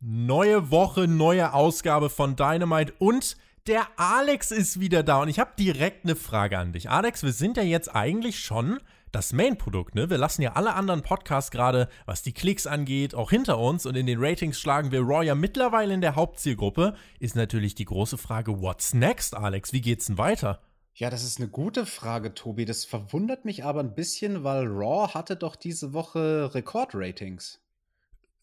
Neue Woche, neue Ausgabe von Dynamite und der Alex ist wieder da und ich habe direkt eine Frage an dich. Alex, wir sind ja jetzt eigentlich schon das Main-Produkt, ne? Wir lassen ja alle anderen Podcasts gerade, was die Klicks angeht, auch hinter uns und in den Ratings schlagen wir Raw ja mittlerweile in der Hauptzielgruppe. Ist natürlich die große Frage, what's next, Alex? Wie geht's denn weiter? Ja, das ist eine gute Frage, Tobi. Das verwundert mich aber ein bisschen, weil Raw hatte doch diese Woche Rekordratings.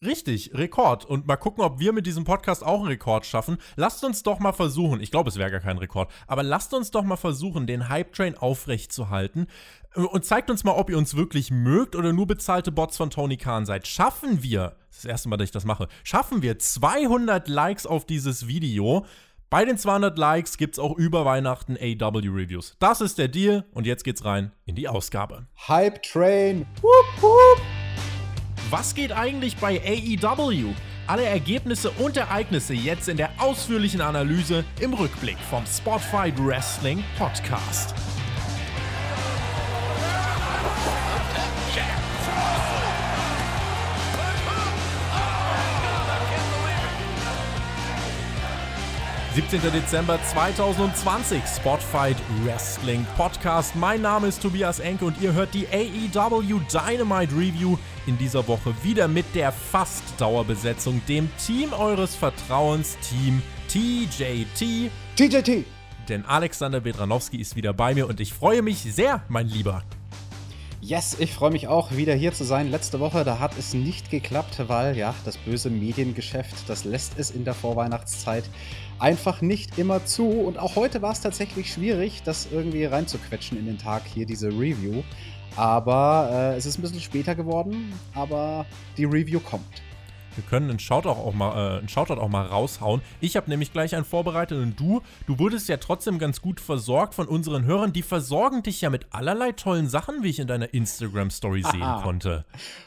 Richtig, Rekord. Und mal gucken, ob wir mit diesem Podcast auch einen Rekord schaffen. Lasst uns doch mal versuchen, ich glaube, es wäre gar kein Rekord, aber lasst uns doch mal versuchen, den Hype-Train aufrechtzuhalten. Und zeigt uns mal, ob ihr uns wirklich mögt oder nur bezahlte Bots von Tony Khan seid. Schaffen wir, das ist das erste Mal, dass ich das mache, schaffen wir 200 Likes auf dieses Video. Bei den 200 Likes gibt es auch über Weihnachten AW-Reviews. Das ist der Deal und jetzt geht's rein in die Ausgabe. Hype Train. Wupp, wupp. Was geht eigentlich bei AEW? Alle Ergebnisse und Ereignisse jetzt in der ausführlichen Analyse im Rückblick vom Spotfight Wrestling Podcast. 17. Dezember 2020, Spotfight Wrestling Podcast. Mein Name ist Tobias Enke und ihr hört die AEW Dynamite Review in dieser Woche wieder mit der fast Dauerbesetzung, dem Team eures Vertrauens, Team TJT. TJT! Denn Alexander Bedranowski ist wieder bei mir und ich freue mich sehr, mein Lieber. Yes, ich freue mich auch, wieder hier zu sein. Letzte Woche, da hat es nicht geklappt, weil ja, das böse Mediengeschäft, das lässt es in der Vorweihnachtszeit einfach nicht immer zu. Und auch heute war es tatsächlich schwierig, das irgendwie reinzuquetschen in den Tag hier, diese Review. Aber äh, es ist ein bisschen später geworden, aber die Review kommt. Wir können einen Shoutout auch mal, äh, einen Shoutout auch mal raushauen. Ich habe nämlich gleich einen vorbereitet und du, du wurdest ja trotzdem ganz gut versorgt von unseren Hörern. Die versorgen dich ja mit allerlei tollen Sachen, wie ich in deiner Instagram-Story sehen konnte.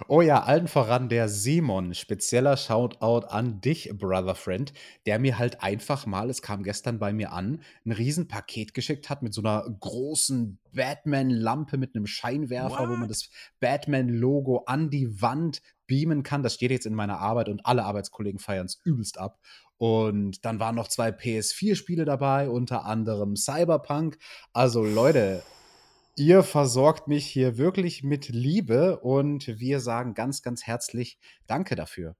Oh ja, allen voran der Simon. Spezieller Shoutout an dich, Brother Friend, der mir halt einfach mal, es kam gestern bei mir an, ein Riesenpaket geschickt hat mit so einer großen Batman-Lampe mit einem Scheinwerfer, What? wo man das Batman-Logo an die Wand beamen kann. Das steht jetzt in meiner Arbeit und alle Arbeitskollegen feiern es übelst ab. Und dann waren noch zwei PS4-Spiele dabei, unter anderem Cyberpunk. Also Leute, ihr versorgt mich hier wirklich mit Liebe und wir sagen ganz, ganz herzlich Danke dafür.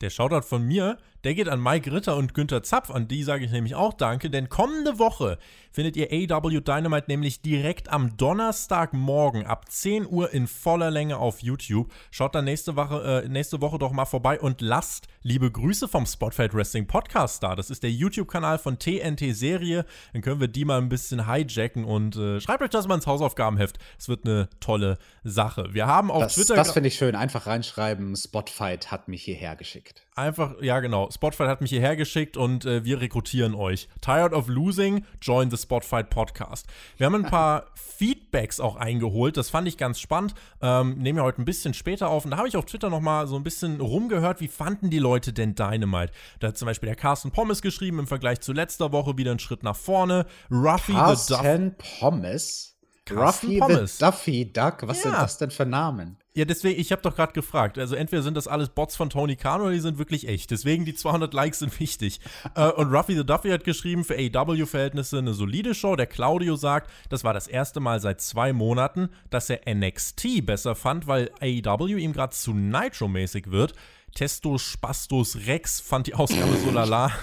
Der Shoutout von mir, der geht an Mike Ritter und Günther Zapf. An die sage ich nämlich auch Danke, denn kommende Woche findet ihr AW Dynamite nämlich direkt am Donnerstagmorgen ab 10 Uhr in voller Länge auf YouTube. Schaut dann nächste Woche, äh, nächste Woche doch mal vorbei und lasst liebe Grüße vom Spotfight Wrestling Podcast da. Das ist der YouTube-Kanal von TNT Serie. Dann können wir die mal ein bisschen hijacken und äh, schreibt euch das mal ins Hausaufgabenheft. Es wird eine tolle Sache. Wir haben auf das, Twitter. Das finde ich schön. Einfach reinschreiben, Spotfight hat mich hierher geschickt. Einfach, ja genau. Spotfight hat mich hierher geschickt und äh, wir rekrutieren euch. Tired of losing? Join the Spotfight Podcast. Wir haben ein paar Feedbacks auch eingeholt. Das fand ich ganz spannend. Ähm, nehmen wir heute ein bisschen später auf. Und da habe ich auf Twitter noch mal so ein bisschen rumgehört, wie fanden die Leute denn Dynamite? Da hat zum Beispiel der Carsten Pommes geschrieben, im Vergleich zu letzter Woche wieder einen Schritt nach vorne. Ruffy Carsten the Duff Pommes? Ruffy Pommes. the Duffy Duck? Was ja. sind das denn für Namen? Ja, deswegen, ich habe doch gerade gefragt. Also entweder sind das alles Bots von Tony Khan oder die sind wirklich echt. Deswegen die 200 Likes sind wichtig. äh, und Ruffy the Duffy hat geschrieben, für AEW-Verhältnisse eine solide Show. Der Claudio sagt, das war das erste Mal seit zwei Monaten, dass er NXT besser fand, weil AEW ihm gerade zu Nitro-mäßig wird. Testo Spastos Rex fand die Ausgabe so lala.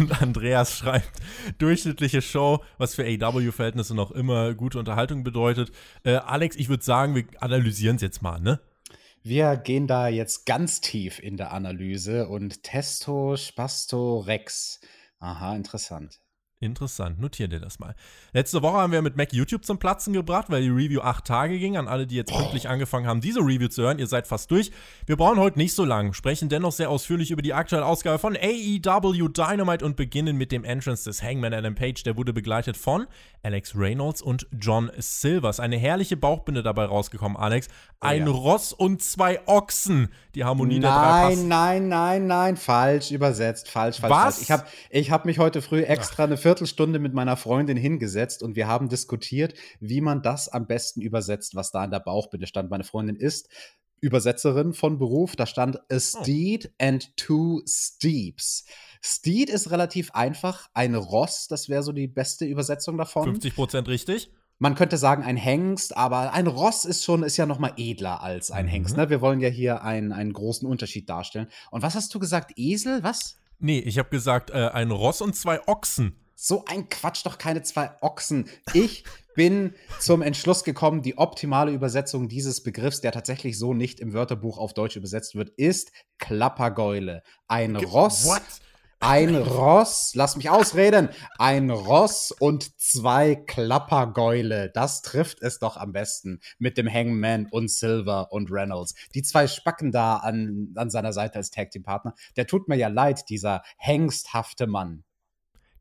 Und Andreas schreibt, durchschnittliche Show, was für AW-Verhältnisse noch immer gute Unterhaltung bedeutet. Äh, Alex, ich würde sagen, wir analysieren es jetzt mal, ne? Wir gehen da jetzt ganz tief in der Analyse und Testo Spasto Rex. Aha, interessant. Interessant, notier dir das mal. Letzte Woche haben wir mit Mac YouTube zum Platzen gebracht, weil die Review acht Tage ging. An alle, die jetzt pünktlich angefangen haben, diese Review zu hören, ihr seid fast durch. Wir brauchen heute nicht so lang, sprechen dennoch sehr ausführlich über die aktuelle Ausgabe von AEW Dynamite und beginnen mit dem Entrance des Hangman Adam Page. Der wurde begleitet von Alex Reynolds und John Silvers. Eine herrliche Bauchbinde dabei rausgekommen, Alex. Ein oh ja. Ross und zwei Ochsen. Die Harmonie nein, der drei Nein, nein, nein, nein, falsch übersetzt, falsch, falsch. Was? Falsch. Ich habe ich hab mich heute früh extra Ach. eine Viertelstunde mit meiner Freundin hingesetzt und wir haben diskutiert, wie man das am besten übersetzt, was da in der Bauchbinde stand. Meine Freundin ist Übersetzerin von Beruf. Da stand A Steed oh. and Two Steeps. Steed ist relativ einfach. Ein Ross, das wäre so die beste Übersetzung davon. 50 Prozent richtig. Man könnte sagen ein Hengst, aber ein Ross ist schon, ist ja noch mal edler als ein mhm. Hengst. Ne? Wir wollen ja hier einen, einen großen Unterschied darstellen. Und was hast du gesagt? Esel? Was? Nee, ich habe gesagt, äh, ein Ross und zwei Ochsen. So ein Quatsch, doch keine zwei Ochsen. Ich bin zum Entschluss gekommen, die optimale Übersetzung dieses Begriffs, der tatsächlich so nicht im Wörterbuch auf Deutsch übersetzt wird, ist Klappergeule. Ein Ross. What? Ein Ross, lass mich ausreden, ein Ross und zwei Klappergäule. Das trifft es doch am besten mit dem Hangman und Silver und Reynolds. Die zwei Spacken da an, an seiner Seite als Tag Team Partner. Der tut mir ja leid, dieser hengsthafte Mann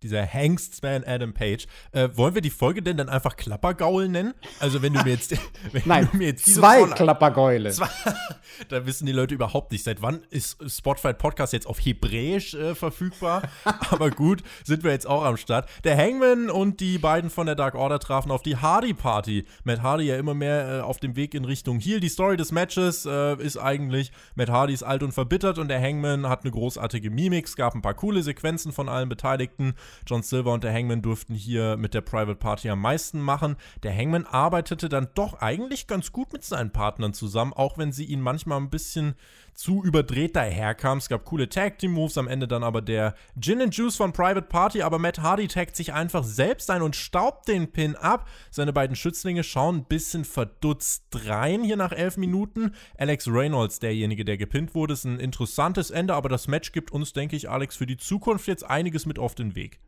dieser Hangstman Adam Page. Äh, wollen wir die Folge denn dann einfach Klappergaul nennen? Also wenn du mir jetzt, Nein, mir jetzt zwei Vorlage, Klappergäule. Zwei, da wissen die Leute überhaupt nicht, seit wann ist Spotify Podcast jetzt auf Hebräisch äh, verfügbar. Aber gut, sind wir jetzt auch am Start. Der Hangman und die beiden von der Dark Order trafen auf die Hardy Party. Matt Hardy ja immer mehr äh, auf dem Weg in Richtung Heal. Die Story des Matches äh, ist eigentlich, Matt Hardy ist alt und verbittert und der Hangman hat eine großartige Mimik. Es gab ein paar coole Sequenzen von allen Beteiligten. John Silver und der Hangman durften hier mit der Private Party am meisten machen. Der Hangman arbeitete dann doch eigentlich ganz gut mit seinen Partnern zusammen, auch wenn sie ihn manchmal ein bisschen zu überdreht daherkam. Es gab coole Tag Team Moves, am Ende dann aber der Gin and Juice von Private Party, aber Matt Hardy taggt sich einfach selbst ein und staubt den Pin ab. Seine beiden Schützlinge schauen ein bisschen verdutzt rein hier nach elf Minuten. Alex Reynolds, derjenige, der gepinnt wurde, ist ein interessantes Ende, aber das Match gibt uns, denke ich, Alex, für die Zukunft jetzt einiges mit auf den Weg.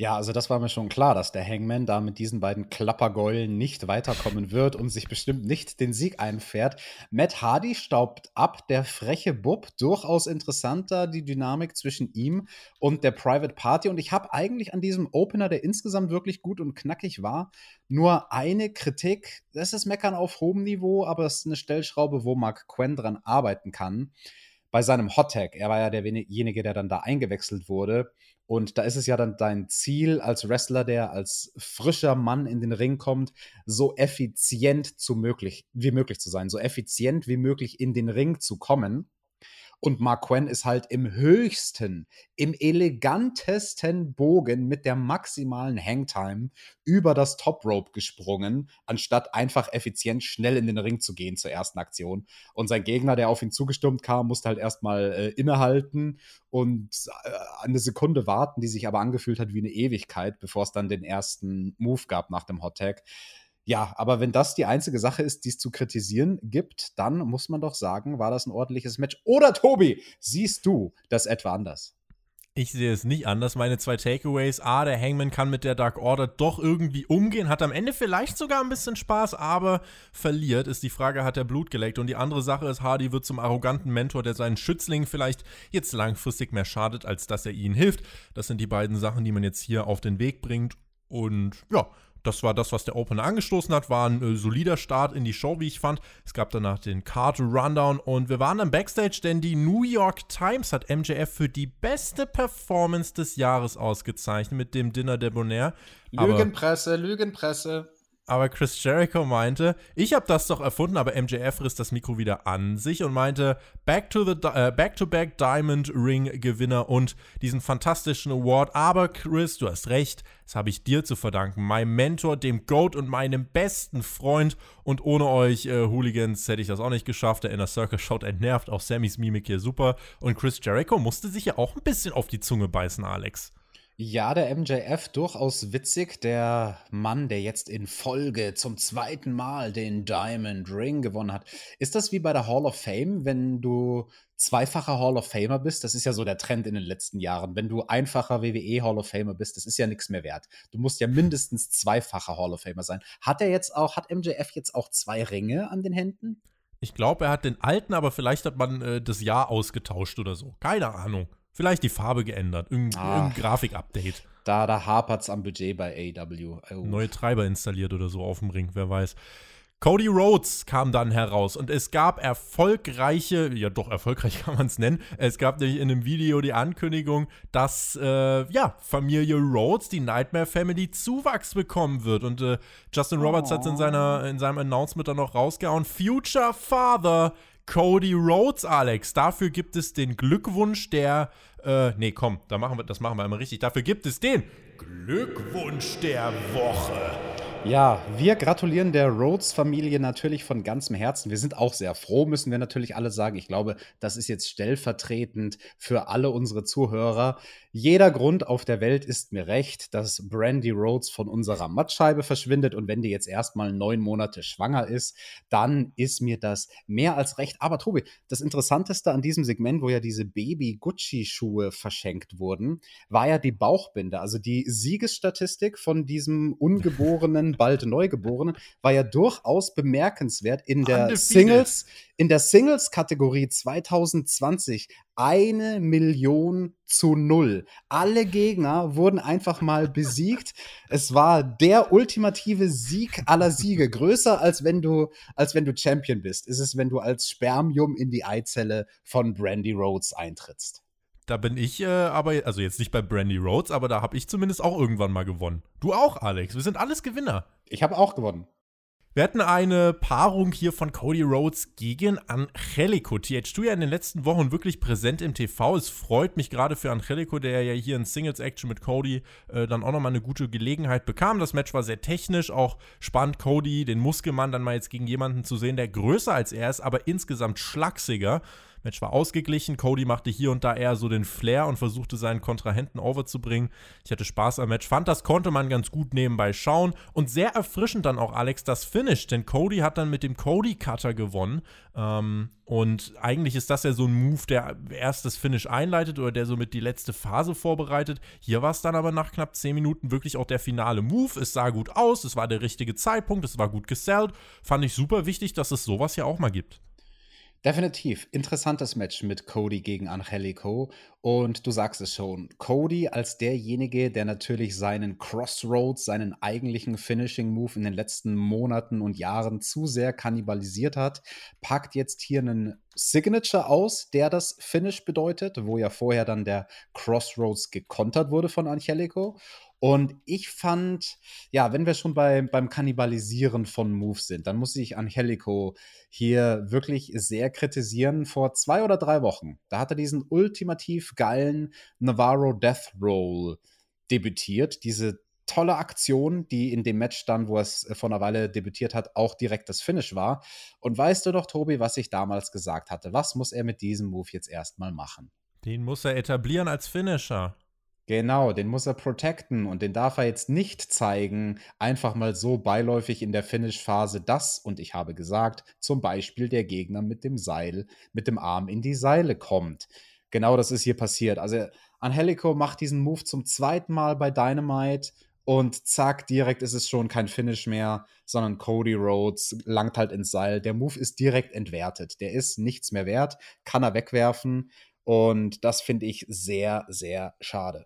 Ja, also das war mir schon klar, dass der Hangman da mit diesen beiden Klappergeulen nicht weiterkommen wird und sich bestimmt nicht den Sieg einfährt. Matt Hardy staubt ab, der freche Bub, durchaus interessanter, die Dynamik zwischen ihm und der Private Party. Und ich habe eigentlich an diesem Opener, der insgesamt wirklich gut und knackig war, nur eine Kritik. Das ist Meckern auf hohem Niveau, aber es ist eine Stellschraube, wo Mark Quinn dran arbeiten kann. Bei seinem Hot Tag, er war ja derjenige, der dann da eingewechselt wurde und da ist es ja dann dein Ziel als Wrestler, der als frischer Mann in den Ring kommt, so effizient zu möglich, wie möglich zu sein, so effizient wie möglich in den Ring zu kommen. Und Mark Quinn ist halt im höchsten, im elegantesten Bogen mit der maximalen Hangtime über das Top Rope gesprungen, anstatt einfach effizient schnell in den Ring zu gehen zur ersten Aktion. Und sein Gegner, der auf ihn zugestürmt kam, musste halt erstmal äh, innehalten und äh, eine Sekunde warten, die sich aber angefühlt hat wie eine Ewigkeit, bevor es dann den ersten Move gab nach dem Hot Tag. Ja, aber wenn das die einzige Sache ist, die es zu kritisieren gibt, dann muss man doch sagen, war das ein ordentliches Match. Oder Tobi, siehst du das etwa anders? Ich sehe es nicht anders. Meine zwei Takeaways. A, der Hangman kann mit der Dark Order doch irgendwie umgehen, hat am Ende vielleicht sogar ein bisschen Spaß, aber verliert, ist die Frage, hat er Blut geleckt. Und die andere Sache ist, Hardy wird zum arroganten Mentor, der seinen Schützling vielleicht jetzt langfristig mehr schadet, als dass er ihnen hilft. Das sind die beiden Sachen, die man jetzt hier auf den Weg bringt. Und ja, das war das, was der Opener angestoßen hat. War ein äh, solider Start in die Show, wie ich fand. Es gab danach den Card Rundown und wir waren dann Backstage, denn die New York Times hat MJF für die beste Performance des Jahres ausgezeichnet mit dem Dinner de Bonaire. Lügenpresse, Lügenpresse. Aber Chris Jericho meinte, ich habe das doch erfunden, aber MJF riss das Mikro wieder an sich und meinte, back to the äh, back to back Diamond Ring Gewinner und diesen fantastischen Award. Aber Chris, du hast recht, das habe ich dir zu verdanken, meinem Mentor, dem Goat und meinem besten Freund. Und ohne euch äh, Hooligans hätte ich das auch nicht geschafft. Der Inner Circle schaut entnervt, auch Sammys Mimik hier super. Und Chris Jericho musste sich ja auch ein bisschen auf die Zunge beißen, Alex. Ja, der MJF durchaus witzig. Der Mann, der jetzt in Folge zum zweiten Mal den Diamond Ring gewonnen hat. Ist das wie bei der Hall of Fame, wenn du zweifacher Hall of Famer bist? Das ist ja so der Trend in den letzten Jahren. Wenn du einfacher WWE Hall of Famer bist, das ist ja nichts mehr wert. Du musst ja mindestens zweifacher Hall of Famer sein. Hat er jetzt auch, hat MJF jetzt auch zwei Ringe an den Händen? Ich glaube, er hat den alten, aber vielleicht hat man äh, das Jahr ausgetauscht oder so. Keine Ahnung. Vielleicht die Farbe geändert, irgendein, ah, irgendein Grafik-Update. Da, da hapert es am Budget bei AW. Oh. Neue Treiber installiert oder so auf dem Ring, wer weiß. Cody Rhodes kam dann heraus und es gab erfolgreiche, ja doch erfolgreich kann man es nennen, es gab nämlich in einem Video die Ankündigung, dass äh, ja, Familie Rhodes, die Nightmare Family, Zuwachs bekommen wird und äh, Justin Roberts oh. hat es in, seiner, in seinem Announcement dann noch rausgehauen, Future Father Cody Rhodes, Alex. Dafür gibt es den Glückwunsch der, äh, nee, komm, da machen wir, das machen wir einmal richtig. Dafür gibt es den Glückwunsch der Woche. Ja, wir gratulieren der Rhodes-Familie natürlich von ganzem Herzen. Wir sind auch sehr froh, müssen wir natürlich alle sagen. Ich glaube, das ist jetzt stellvertretend für alle unsere Zuhörer. Jeder Grund auf der Welt ist mir recht, dass Brandy Rhodes von unserer Mattscheibe verschwindet. Und wenn die jetzt erstmal neun Monate schwanger ist, dann ist mir das mehr als recht. Aber Tobi, das Interessanteste an diesem Segment, wo ja diese Baby-Gucci-Schuhe verschenkt wurden, war ja die Bauchbinde. Also die Siegesstatistik von diesem ungeborenen bald Neugeborenen, war ja durchaus bemerkenswert in der Undefeated. Singles, in der Singles-Kategorie 2020 eine Million zu null. Alle Gegner wurden einfach mal besiegt. Es war der ultimative Sieg aller Siege. Größer als wenn du, als wenn du Champion bist, ist es, wenn du als Spermium in die Eizelle von Brandy Rhodes eintrittst. Da bin ich äh, aber, also jetzt nicht bei Brandy Rhodes, aber da habe ich zumindest auch irgendwann mal gewonnen. Du auch, Alex. Wir sind alles Gewinner. Ich habe auch gewonnen. Wir hatten eine Paarung hier von Cody Rhodes gegen Angelico. TH2 ja in den letzten Wochen wirklich präsent im TV. Es freut mich gerade für Angelico, der ja hier in Singles-Action mit Cody äh, dann auch nochmal eine gute Gelegenheit bekam. Das Match war sehr technisch, auch spannend, Cody, den Muskelmann, dann mal jetzt gegen jemanden zu sehen, der größer als er ist, aber insgesamt schlachsiger. Match war ausgeglichen. Cody machte hier und da eher so den Flair und versuchte seinen Kontrahenten overzubringen. Ich hatte Spaß am Match, fand, das konnte man ganz gut nebenbei schauen und sehr erfrischend dann auch Alex das Finish, denn Cody hat dann mit dem Cody Cutter gewonnen. Ähm, und eigentlich ist das ja so ein Move, der erst das Finish einleitet oder der somit die letzte Phase vorbereitet. Hier war es dann aber nach knapp 10 Minuten wirklich auch der finale Move. Es sah gut aus, es war der richtige Zeitpunkt, es war gut gesellt. Fand ich super wichtig, dass es sowas ja auch mal gibt. Definitiv. Interessantes Match mit Cody gegen Angelico. Und du sagst es schon, Cody als derjenige, der natürlich seinen Crossroads, seinen eigentlichen Finishing Move in den letzten Monaten und Jahren zu sehr kannibalisiert hat, packt jetzt hier einen Signature aus, der das Finish bedeutet, wo ja vorher dann der Crossroads gekontert wurde von Angelico. Und ich fand, ja, wenn wir schon bei, beim Kannibalisieren von Moves sind, dann muss ich Angelico hier wirklich sehr kritisieren. Vor zwei oder drei Wochen, da hat er diesen ultimativ geilen Navarro Death Roll debütiert. Diese tolle Aktion, die in dem Match dann, wo es vor einer Weile debütiert hat, auch direkt das Finish war. Und weißt du doch, Tobi, was ich damals gesagt hatte? Was muss er mit diesem Move jetzt erstmal machen? Den muss er etablieren als Finisher. Genau, den muss er protecten und den darf er jetzt nicht zeigen, einfach mal so beiläufig in der Finish-Phase, dass, und ich habe gesagt, zum Beispiel der Gegner mit dem Seil, mit dem Arm in die Seile kommt. Genau das ist hier passiert. Also Angelico macht diesen Move zum zweiten Mal bei Dynamite und zack, direkt ist es schon kein Finish mehr, sondern Cody Rhodes langt halt ins Seil. Der Move ist direkt entwertet. Der ist nichts mehr wert, kann er wegwerfen. Und das finde ich sehr, sehr schade.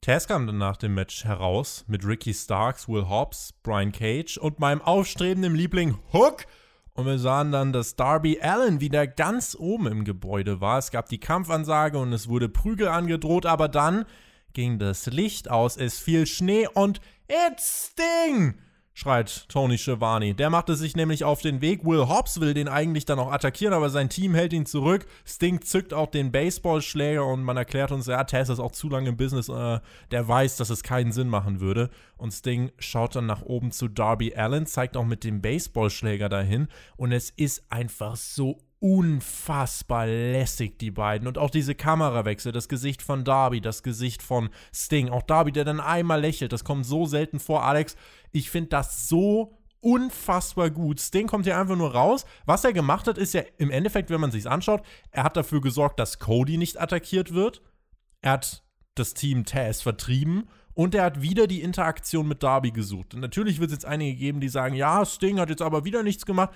Taz kam dann nach dem Match heraus mit Ricky Starks, Will Hobbs, Brian Cage und meinem aufstrebenden Liebling Hook. Und wir sahen dann, dass Darby Allen wieder ganz oben im Gebäude war. Es gab die Kampfansage und es wurde Prügel angedroht, aber dann ging das Licht aus, es fiel Schnee und It's Sting! Schreit Tony Schiavone. Der machte sich nämlich auf den Weg. Will Hobbs will den eigentlich dann auch attackieren, aber sein Team hält ihn zurück. Sting zückt auch den Baseballschläger und man erklärt uns, ja, Tess ist auch zu lange im Business. Äh, der weiß, dass es keinen Sinn machen würde. Und Sting schaut dann nach oben zu Darby Allen, zeigt auch mit dem Baseballschläger dahin. Und es ist einfach so unfassbar lässig, die beiden. Und auch diese Kamerawechsel, das Gesicht von Darby, das Gesicht von Sting. Auch Darby, der dann einmal lächelt, das kommt so selten vor. Alex, ich finde das so unfassbar gut. Sting kommt hier einfach nur raus. Was er gemacht hat, ist ja im Endeffekt, wenn man sich anschaut, er hat dafür gesorgt, dass Cody nicht attackiert wird. Er hat das Team Taz vertrieben und er hat wieder die Interaktion mit Darby gesucht. Und natürlich wird es jetzt einige geben, die sagen, ja, Sting hat jetzt aber wieder nichts gemacht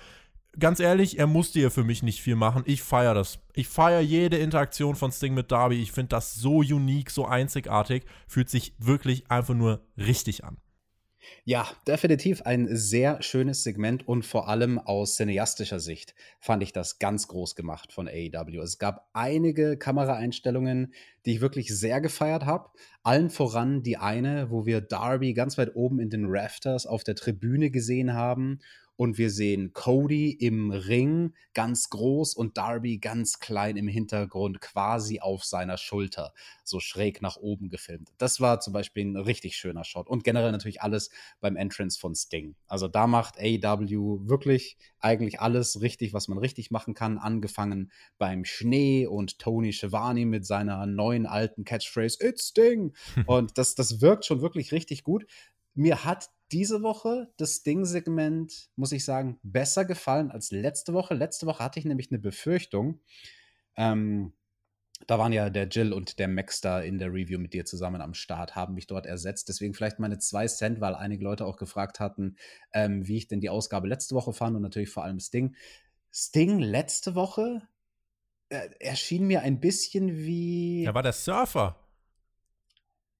ganz ehrlich, er musste ja für mich nicht viel machen. Ich feiere das. Ich feiere jede Interaktion von Sting mit Darby. Ich finde das so unique, so einzigartig. Fühlt sich wirklich einfach nur richtig an. Ja, definitiv ein sehr schönes Segment und vor allem aus cineastischer Sicht fand ich das ganz groß gemacht von AEW. Es gab einige Kameraeinstellungen, die ich wirklich sehr gefeiert habe. Allen voran die eine, wo wir Darby ganz weit oben in den Rafters auf der Tribüne gesehen haben und wir sehen Cody im Ring ganz groß und Darby ganz klein im Hintergrund, quasi auf seiner Schulter, so schräg nach oben gefilmt. Das war zum Beispiel ein richtig schöner Shot und generell natürlich alles beim Entrance von Sting. Also da macht AEW wirklich eigentlich alles richtig, was man richtig machen kann, angefangen beim Schnee und Tony Schiavone mit seiner neuen alten Catchphrase It's Sting und das, das wirkt schon wirklich richtig gut. Mir hat diese Woche das Ding-Segment, muss ich sagen, besser gefallen als letzte Woche. Letzte Woche hatte ich nämlich eine Befürchtung. Ähm, da waren ja der Jill und der Max da in der Review mit dir zusammen am Start, haben mich dort ersetzt. Deswegen vielleicht meine zwei Cent, weil einige Leute auch gefragt hatten, ähm, wie ich denn die Ausgabe letzte Woche fand und natürlich vor allem Sting. Sting letzte Woche äh, erschien mir ein bisschen wie. Er war der Surfer.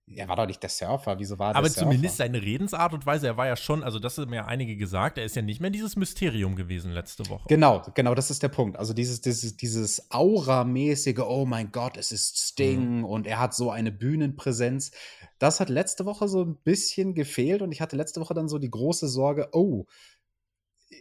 Er war doch nicht der Surfer, wieso war der Aber Surfer? zumindest seine Redensart und Weise, er war ja schon, also das haben ja einige gesagt, er ist ja nicht mehr dieses Mysterium gewesen letzte Woche. Genau, genau, das ist der Punkt. Also dieses, dieses, dieses Aura-mäßige, oh mein Gott, es ist Sting mhm. und er hat so eine Bühnenpräsenz. Das hat letzte Woche so ein bisschen gefehlt und ich hatte letzte Woche dann so die große Sorge, oh,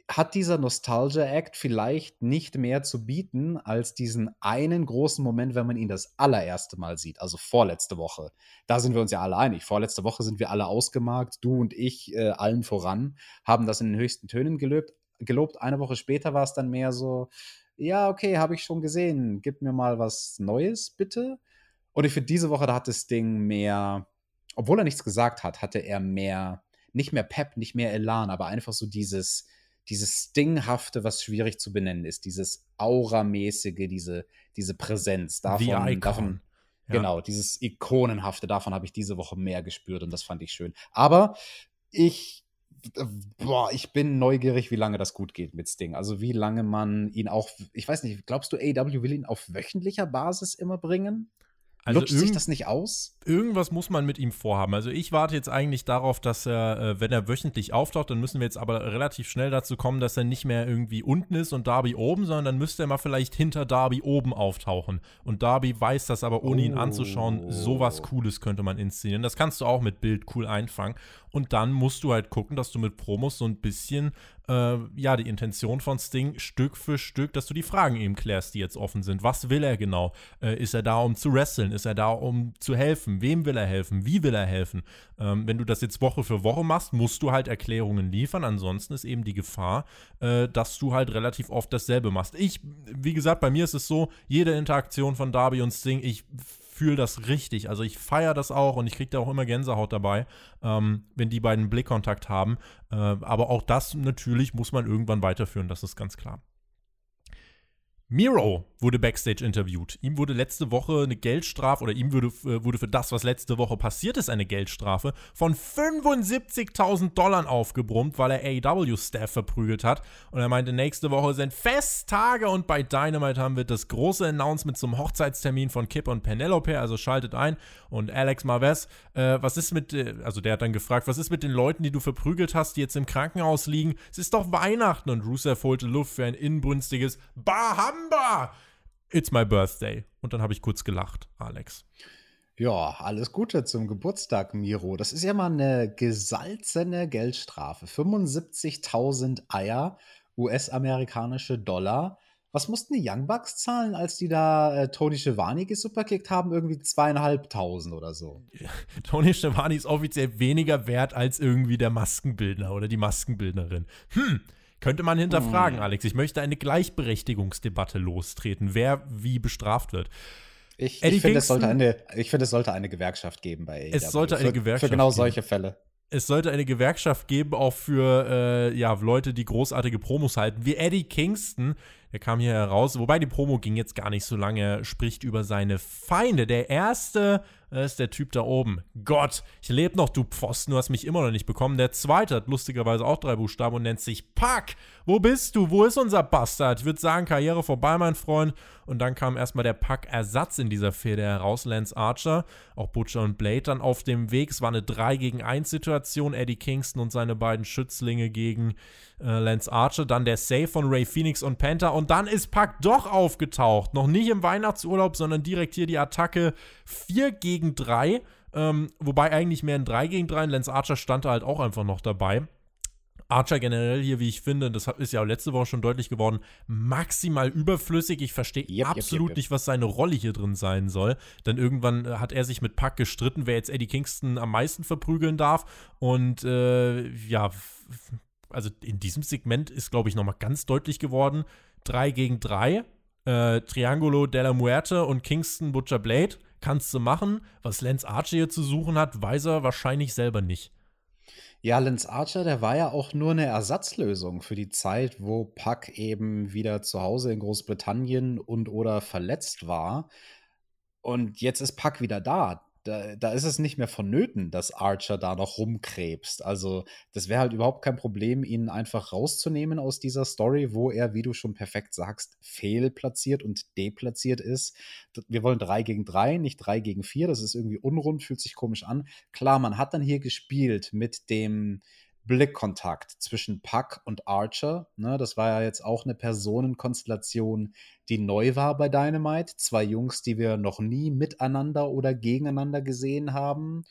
hat dieser Nostalgia-Act vielleicht nicht mehr zu bieten als diesen einen großen Moment, wenn man ihn das allererste Mal sieht, also vorletzte Woche. Da sind wir uns ja alle einig. Vorletzte Woche sind wir alle ausgemarkt, du und ich äh, allen voran, haben das in den höchsten Tönen gelobt. gelobt. Eine Woche später war es dann mehr so, ja, okay, habe ich schon gesehen, gib mir mal was Neues, bitte. Und ich finde, diese Woche, da hat das Ding mehr, obwohl er nichts gesagt hat, hatte er mehr, nicht mehr Pep, nicht mehr Elan, aber einfach so dieses, dieses Stinghafte, was schwierig zu benennen ist, dieses Auramäßige, diese, diese Präsenz. Davon, davon ja. Genau, dieses Ikonenhafte, davon habe ich diese Woche mehr gespürt und das fand ich schön. Aber ich, boah, ich bin neugierig, wie lange das gut geht mit Sting. Also wie lange man ihn auch, ich weiß nicht, glaubst du, AW will ihn auf wöchentlicher Basis immer bringen? Also Lutscht sich das nicht aus? Irgendwas muss man mit ihm vorhaben. Also ich warte jetzt eigentlich darauf, dass er, äh, wenn er wöchentlich auftaucht, dann müssen wir jetzt aber relativ schnell dazu kommen, dass er nicht mehr irgendwie unten ist und Darby oben, sondern dann müsste er mal vielleicht hinter Darby oben auftauchen. Und Darby weiß das aber, ohne oh. ihn anzuschauen, sowas Cooles könnte man inszenieren. Das kannst du auch mit Bild cool einfangen. Und dann musst du halt gucken, dass du mit Promos so ein bisschen, äh, ja, die Intention von Sting Stück für Stück, dass du die Fragen ihm klärst, die jetzt offen sind. Was will er genau? Äh, ist er da, um zu wresteln? Ist er da, um zu helfen? Wem will er helfen? Wie will er helfen? Ähm, wenn du das jetzt Woche für Woche machst, musst du halt Erklärungen liefern. Ansonsten ist eben die Gefahr, äh, dass du halt relativ oft dasselbe machst. Ich, wie gesagt, bei mir ist es so, jede Interaktion von Darby und Sting, ich fühle das richtig. Also ich feiere das auch und ich kriege da auch immer Gänsehaut dabei, ähm, wenn die beiden Blickkontakt haben. Äh, aber auch das natürlich muss man irgendwann weiterführen, das ist ganz klar. Miro wurde backstage interviewt. Ihm wurde letzte Woche eine Geldstrafe oder ihm wurde, äh, wurde für das, was letzte Woche passiert ist, eine Geldstrafe von 75.000 Dollar aufgebrummt, weil er AEW-Staff verprügelt hat. Und er meinte, nächste Woche sind Festtage und bei Dynamite haben wir das große Announcement zum Hochzeitstermin von Kip und Penelope. Also schaltet ein. Und Alex Marves, äh, was ist mit, äh, also der hat dann gefragt, was ist mit den Leuten, die du verprügelt hast, die jetzt im Krankenhaus liegen? Es ist doch Weihnachten. Und Rusev holte Luft für ein inbrünstiges Bahamba! It's my birthday. Und dann habe ich kurz gelacht, Alex. Ja, alles Gute zum Geburtstag, Miro. Das ist ja mal eine gesalzene Geldstrafe. 75.000 Eier, US-amerikanische Dollar. Was mussten die Young Bucks zahlen, als die da äh, Tony Schiavone gesuperkickt haben? Irgendwie zweieinhalbtausend oder so. Ja, Tony Schiavone ist offiziell weniger wert als irgendwie der Maskenbildner oder die Maskenbildnerin. Hm, könnte man hinterfragen, hm. Alex. Ich möchte eine Gleichberechtigungsdebatte lostreten, wer wie bestraft wird. Ich, ich finde, es, sollte eine, find, es sollte eine Gewerkschaft geben bei AEW. Es sollte eine für, Gewerkschaft Für genau solche Fälle. Es sollte eine Gewerkschaft geben, auch für äh, ja, Leute, die großartige Promos halten, wie Eddie Kingston. Der kam hier heraus, wobei die Promo ging jetzt gar nicht so lange, spricht über seine Feinde. Der erste ist der Typ da oben. Gott, ich lebe noch, du Pfosten, du hast mich immer noch nicht bekommen. Der zweite hat lustigerweise auch drei Buchstaben und nennt sich Pack. Wo bist du? Wo ist unser Bastard? Ich würde sagen, Karriere vorbei, mein Freund. Und dann kam erstmal der Pack-Ersatz in dieser Fehde heraus, Lance Archer. Auch Butcher und Blade dann auf dem Weg. Es war eine 3 gegen 1 Situation. Eddie Kingston und seine beiden Schützlinge gegen äh, Lance Archer. Dann der Save von Ray Phoenix und Panther. Und dann ist Pack doch aufgetaucht. Noch nicht im Weihnachtsurlaub, sondern direkt hier die Attacke 4 gegen 3. Ähm, wobei eigentlich mehr ein 3 gegen 3. Lance Archer stand da halt auch einfach noch dabei. Archer generell hier, wie ich finde, das ist ja auch letzte Woche schon deutlich geworden, maximal überflüssig. Ich verstehe yep, absolut yep, yep, nicht, was seine Rolle hier drin sein soll. Denn irgendwann äh, hat er sich mit Pack gestritten, wer jetzt Eddie Kingston am meisten verprügeln darf. Und äh, ja, also in diesem Segment ist, glaube ich, nochmal ganz deutlich geworden: 3 gegen 3. Äh, Triangolo Della Muerte und Kingston Butcher Blade kannst du machen. Was Lance Archer hier zu suchen hat, weiß er wahrscheinlich selber nicht. Ja, Lance Archer, der war ja auch nur eine Ersatzlösung für die Zeit, wo Puck eben wieder zu Hause in Großbritannien und oder verletzt war. Und jetzt ist Puck wieder da da, da ist es nicht mehr vonnöten, dass Archer da noch rumkrebst. Also, das wäre halt überhaupt kein Problem, ihn einfach rauszunehmen aus dieser Story, wo er, wie du schon perfekt sagst, fehlplatziert und deplatziert ist. Wir wollen drei gegen drei, nicht drei gegen vier. Das ist irgendwie unrund, fühlt sich komisch an. Klar, man hat dann hier gespielt mit dem, Blickkontakt zwischen Puck und Archer. Ne, das war ja jetzt auch eine Personenkonstellation, die neu war bei Dynamite. Zwei Jungs, die wir noch nie miteinander oder gegeneinander gesehen haben.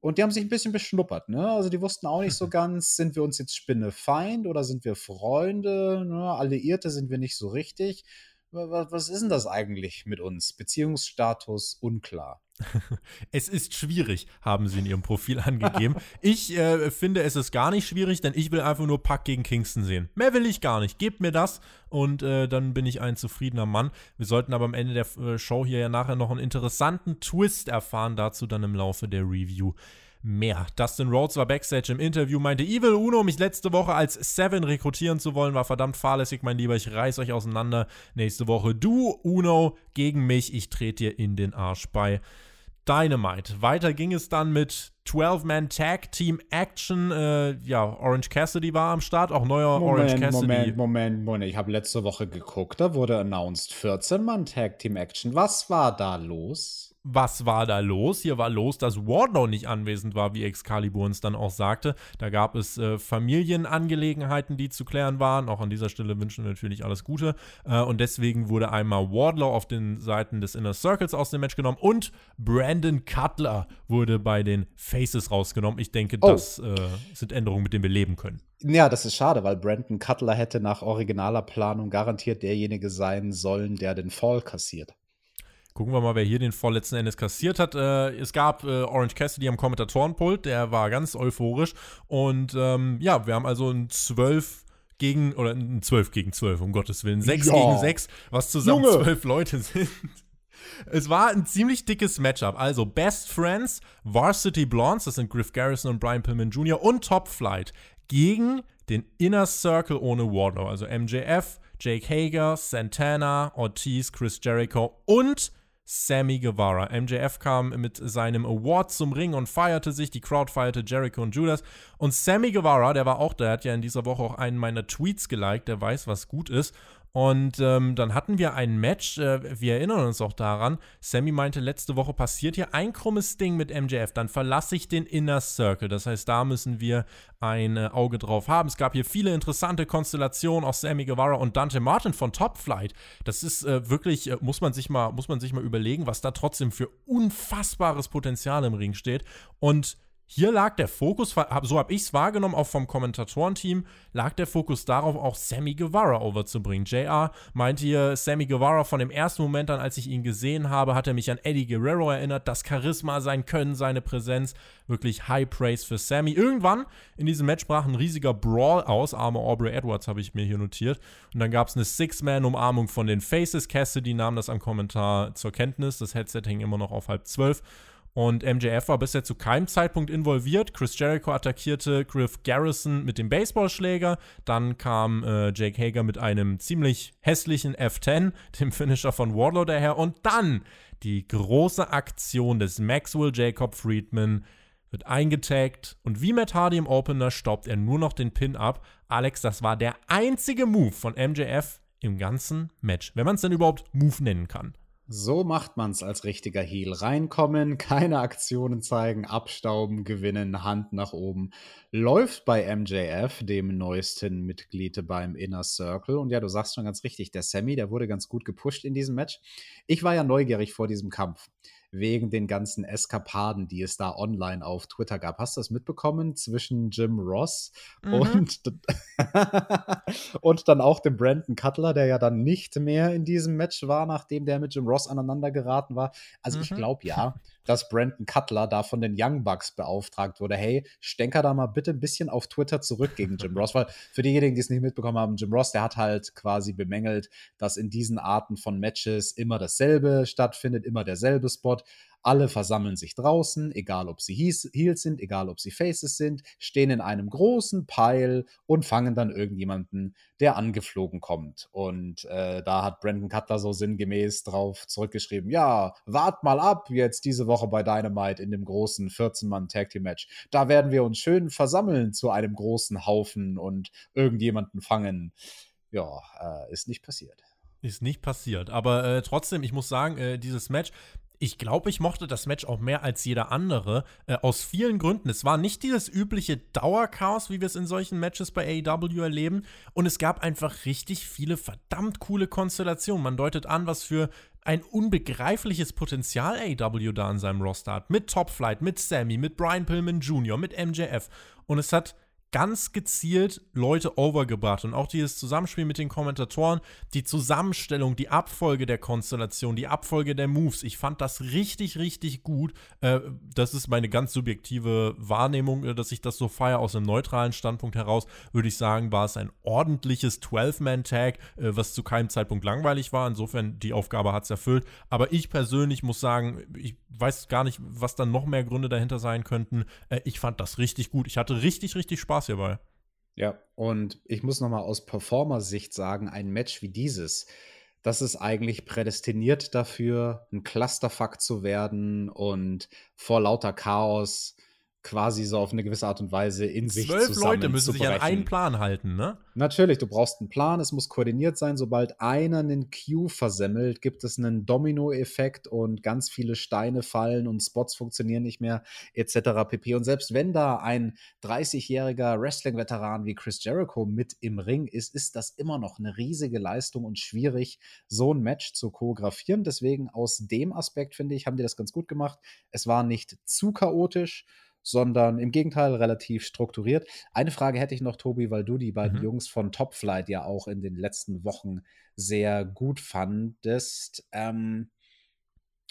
Und die haben sich ein bisschen beschnuppert, ne? Also die wussten auch nicht so ganz, sind wir uns jetzt Spinnefeind oder sind wir Freunde? Ne? Alliierte sind wir nicht so richtig. Was ist denn das eigentlich mit uns? Beziehungsstatus unklar. Es ist schwierig, haben sie in ihrem Profil angegeben. ich äh, finde, es ist gar nicht schwierig, denn ich will einfach nur Pack gegen Kingston sehen. Mehr will ich gar nicht. Gebt mir das und äh, dann bin ich ein zufriedener Mann. Wir sollten aber am Ende der äh, Show hier ja nachher noch einen interessanten Twist erfahren, dazu dann im Laufe der Review mehr. Dustin Rhodes war backstage im Interview, meinte, Evil Uno, mich letzte Woche als Seven rekrutieren zu wollen, war verdammt fahrlässig, mein Lieber. Ich reiß euch auseinander. Nächste Woche du, Uno, gegen mich. Ich trete dir in den Arsch bei. Dynamite. Weiter ging es dann mit 12-Man Tag Team Action. Äh, ja, Orange Cassidy war am Start, auch neuer Moment, Orange Cassidy. Moment, Moment, Moment. Ich habe letzte Woche geguckt, da wurde announced 14-Man Tag Team Action. Was war da los? Was war da los? Hier war los, dass Wardlow nicht anwesend war, wie Excalibur uns dann auch sagte. Da gab es äh, Familienangelegenheiten, die zu klären waren. Auch an dieser Stelle wünschen wir natürlich alles Gute. Äh, und deswegen wurde einmal Wardlow auf den Seiten des Inner Circles aus dem Match genommen und Brandon Cutler wurde bei den Faces rausgenommen. Ich denke, oh. das äh, sind Änderungen, mit denen wir leben können. Ja, das ist schade, weil Brandon Cutler hätte nach originaler Planung garantiert derjenige sein sollen, der den Fall kassiert. Gucken wir mal, wer hier den vorletzten Endes kassiert hat. Äh, es gab äh, Orange Cassidy am Kommentatorenpult, der war ganz euphorisch. Und ähm, ja, wir haben also ein 12 gegen, oder ein 12 gegen 12, um Gottes Willen. 6 ja. gegen 6, was zusammen Junge. 12 Leute sind. Es war ein ziemlich dickes Matchup. Also Best Friends, Varsity Blondes, das sind Griff Garrison und Brian Pillman Jr. und Top Flight gegen den Inner Circle ohne Wardlow. Also MJF, Jake Hager, Santana, Ortiz, Chris Jericho und Sammy Guevara. MJF kam mit seinem Award zum Ring und feierte sich. Die Crowd feierte Jericho und Judas. Und Sammy Guevara, der war auch da, hat ja in dieser Woche auch einen meiner Tweets geliked, der weiß, was gut ist. Und ähm, dann hatten wir ein Match, äh, wir erinnern uns auch daran. Sammy meinte, letzte Woche passiert hier ein krummes Ding mit MJF, dann verlasse ich den Inner Circle. Das heißt, da müssen wir ein äh, Auge drauf haben. Es gab hier viele interessante Konstellationen, auch Sammy Guevara und Dante Martin von Top Flight. Das ist äh, wirklich, äh, muss, man sich mal, muss man sich mal überlegen, was da trotzdem für unfassbares Potenzial im Ring steht. Und hier lag der Fokus, so habe ich es wahrgenommen, auch vom Kommentatorenteam, lag der Fokus darauf, auch Sammy Guevara overzubringen. JR meinte hier, Sammy Guevara von dem ersten Moment an, als ich ihn gesehen habe, hat er mich an Eddie Guerrero erinnert. Das Charisma, sein Können, seine Präsenz, wirklich High Praise für Sammy. Irgendwann in diesem Match brach ein riesiger Brawl aus. Arme Aubrey Edwards habe ich mir hier notiert. Und dann gab es eine Six-Man-Umarmung von den Faces. Cassidy nahm das am Kommentar zur Kenntnis. Das Headset hing immer noch auf halb zwölf. Und MJF war bisher zu keinem Zeitpunkt involviert. Chris Jericho attackierte Griff Garrison mit dem Baseballschläger. Dann kam äh, Jake Hager mit einem ziemlich hässlichen F10, dem Finisher von Wardlow daher. Und dann die große Aktion des Maxwell Jacob Friedman wird eingetaggt und wie Matt Hardy im Opener staubt er nur noch den Pin ab. Alex, das war der einzige Move von MJF im ganzen Match, wenn man es denn überhaupt Move nennen kann. So macht man's als richtiger Heel. Reinkommen, keine Aktionen zeigen, abstauben, gewinnen, Hand nach oben. Läuft bei MJF, dem neuesten Mitglied beim Inner Circle. Und ja, du sagst schon ganz richtig, der Sammy, der wurde ganz gut gepusht in diesem Match. Ich war ja neugierig vor diesem Kampf wegen den ganzen Eskapaden, die es da online auf Twitter gab. Hast du das mitbekommen zwischen Jim Ross mhm. und, und dann auch dem Brandon Cutler, der ja dann nicht mehr in diesem Match war, nachdem der mit Jim Ross aneinander geraten war? Also mhm. ich glaube ja, dass Brandon Cutler da von den Young Bucks beauftragt wurde. Hey, stenker da mal bitte ein bisschen auf Twitter zurück gegen Jim Ross, weil für diejenigen, die es nicht mitbekommen haben, Jim Ross, der hat halt quasi bemängelt, dass in diesen Arten von Matches immer dasselbe stattfindet, immer derselbe Spot. Alle versammeln sich draußen, egal ob sie Heels sind, egal ob sie Faces sind, stehen in einem großen Pile und fangen dann irgendjemanden, der angeflogen kommt. Und äh, da hat Brandon Cutler so sinngemäß drauf zurückgeschrieben: Ja, wart mal ab jetzt diese Woche bei Dynamite in dem großen 14-Mann-Tag Team Match. Da werden wir uns schön versammeln zu einem großen Haufen und irgendjemanden fangen. Ja, äh, ist nicht passiert. Ist nicht passiert. Aber äh, trotzdem, ich muss sagen, äh, dieses Match, ich glaube, ich mochte das Match auch mehr als jeder andere. Äh, aus vielen Gründen. Es war nicht dieses übliche Dauerchaos, wie wir es in solchen Matches bei AEW erleben. Und es gab einfach richtig viele verdammt coole Konstellationen. Man deutet an, was für ein unbegreifliches Potenzial AEW da in seinem Roster hat. Mit Top Flight, mit Sammy, mit Brian Pillman Jr., mit MJF. Und es hat ganz gezielt Leute overgebracht und auch dieses Zusammenspiel mit den Kommentatoren, die Zusammenstellung, die Abfolge der Konstellation, die Abfolge der Moves. Ich fand das richtig, richtig gut. Äh, das ist meine ganz subjektive Wahrnehmung, äh, dass ich das so feiere aus einem neutralen Standpunkt heraus, würde ich sagen, war es ein ordentliches 12-Man-Tag, äh, was zu keinem Zeitpunkt langweilig war. Insofern, die Aufgabe hat es erfüllt. Aber ich persönlich muss sagen, ich weiß gar nicht, was dann noch mehr Gründe dahinter sein könnten. ich fand das richtig gut. Ich hatte richtig, richtig Spaß Spaß hierbei. Ja, und ich muss nochmal aus Performer-Sicht sagen, ein Match wie dieses, das ist eigentlich prädestiniert dafür, ein Clusterfuck zu werden und vor lauter Chaos quasi so auf eine gewisse Art und Weise in sich Zwölf Leute müssen sich an einen Plan halten, ne? Natürlich, du brauchst einen Plan, es muss koordiniert sein. Sobald einer einen Cue versemmelt, gibt es einen Domino-Effekt und ganz viele Steine fallen und Spots funktionieren nicht mehr, etc. pp. Und selbst wenn da ein 30-jähriger Wrestling-Veteran wie Chris Jericho mit im Ring ist, ist das immer noch eine riesige Leistung und schwierig, so ein Match zu choreografieren. Deswegen aus dem Aspekt, finde ich, haben die das ganz gut gemacht. Es war nicht zu chaotisch sondern im Gegenteil relativ strukturiert. Eine Frage hätte ich noch, Tobi, weil du die beiden mhm. Jungs von Top Flight ja auch in den letzten Wochen sehr gut fandest. Ähm,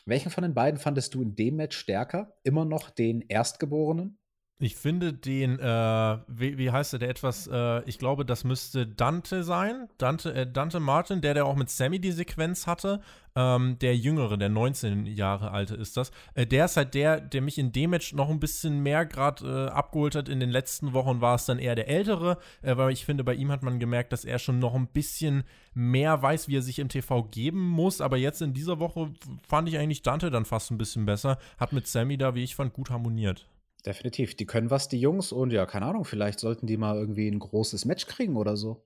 welchen von den beiden fandest du in dem Match stärker? Immer noch den Erstgeborenen? Ich finde den, äh, wie, wie, heißt der, der etwas, äh, ich glaube, das müsste Dante sein. Dante, äh, Dante Martin, der, der auch mit Sammy die Sequenz hatte. Ähm, der Jüngere, der 19 Jahre alte ist das. Äh, der ist halt der, der mich in dem Match noch ein bisschen mehr gerade äh, abgeholt hat. In den letzten Wochen war es dann eher der Ältere, äh, weil ich finde, bei ihm hat man gemerkt, dass er schon noch ein bisschen mehr weiß, wie er sich im TV geben muss. Aber jetzt in dieser Woche fand ich eigentlich Dante dann fast ein bisschen besser. Hat mit Sammy da, wie ich fand, gut harmoniert. Definitiv. Die können was, die Jungs. Und ja, keine Ahnung, vielleicht sollten die mal irgendwie ein großes Match kriegen oder so.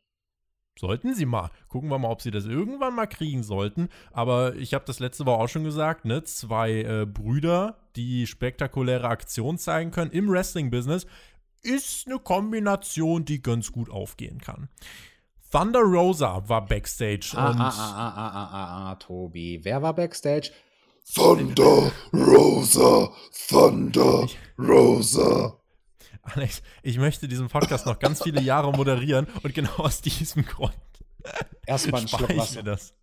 Sollten sie mal. Gucken wir mal, ob sie das irgendwann mal kriegen sollten. Aber ich habe das letzte Woche auch schon gesagt, ne? Zwei äh, Brüder, die spektakuläre Aktionen zeigen können im Wrestling-Business, ist eine Kombination, die ganz gut aufgehen kann. Thunder Rosa war Backstage. Ah, und ah, ah, ah, ah, ah, ah, ah, Tobi. Wer war Backstage? Thunder Rosa, Thunder Rosa. Alex, ich möchte diesen Podcast noch ganz viele Jahre moderieren und genau aus diesem Grund. Erstmal einen Schluck Wasser. Das.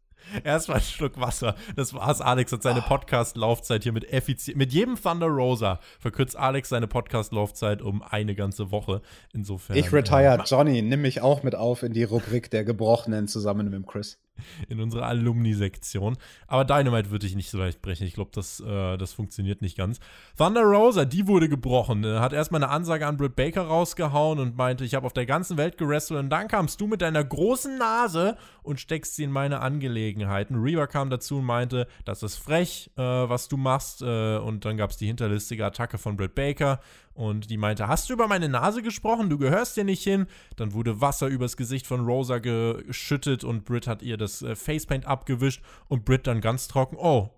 Erstmal einen Schluck Wasser. Das war's. Alex hat seine Podcast-Laufzeit hier mit effizient. Mit jedem Thunder Rosa verkürzt Alex seine Podcast-Laufzeit um eine ganze Woche. Insofern. Ich retire. Äh, Johnny, nimm mich auch mit auf in die Rubrik der Gebrochenen zusammen mit dem Chris. In unserer Alumni-Sektion. Aber Dynamite würde ich nicht so leicht brechen. Ich glaube, das, äh, das funktioniert nicht ganz. Thunder Rosa, die wurde gebrochen. Äh, hat erstmal eine Ansage an Britt Baker rausgehauen und meinte, ich habe auf der ganzen Welt gerestelt und dann kamst du mit deiner großen Nase und steckst sie in meine Angelegenheiten. Reba kam dazu und meinte, das ist frech, äh, was du machst. Äh, und dann gab es die hinterlistige Attacke von Britt Baker und die meinte, hast du über meine Nase gesprochen? Du gehörst hier nicht hin. Dann wurde Wasser übers Gesicht von Rosa geschüttet und Britt hat ihr das äh, Facepaint abgewischt und Britt dann ganz trocken, oh,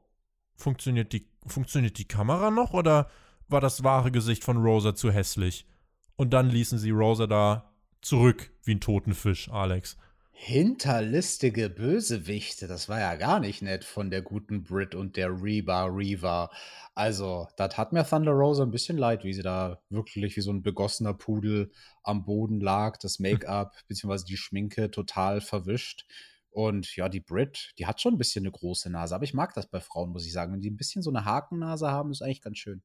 funktioniert die, funktioniert die Kamera noch oder war das wahre Gesicht von Rosa zu hässlich? Und dann ließen sie Rosa da zurück wie ein toten Fisch, Alex. Hinterlistige Bösewichte, das war ja gar nicht nett von der guten Brit und der Reba Reva. Also, das hat mir Thunder Rosa ein bisschen leid, wie sie da wirklich wie so ein begossener Pudel am Boden lag, das Make-up bzw. die Schminke total verwischt. Und ja, die Brit, die hat schon ein bisschen eine große Nase, aber ich mag das bei Frauen, muss ich sagen. Wenn die ein bisschen so eine Hakennase haben, ist eigentlich ganz schön.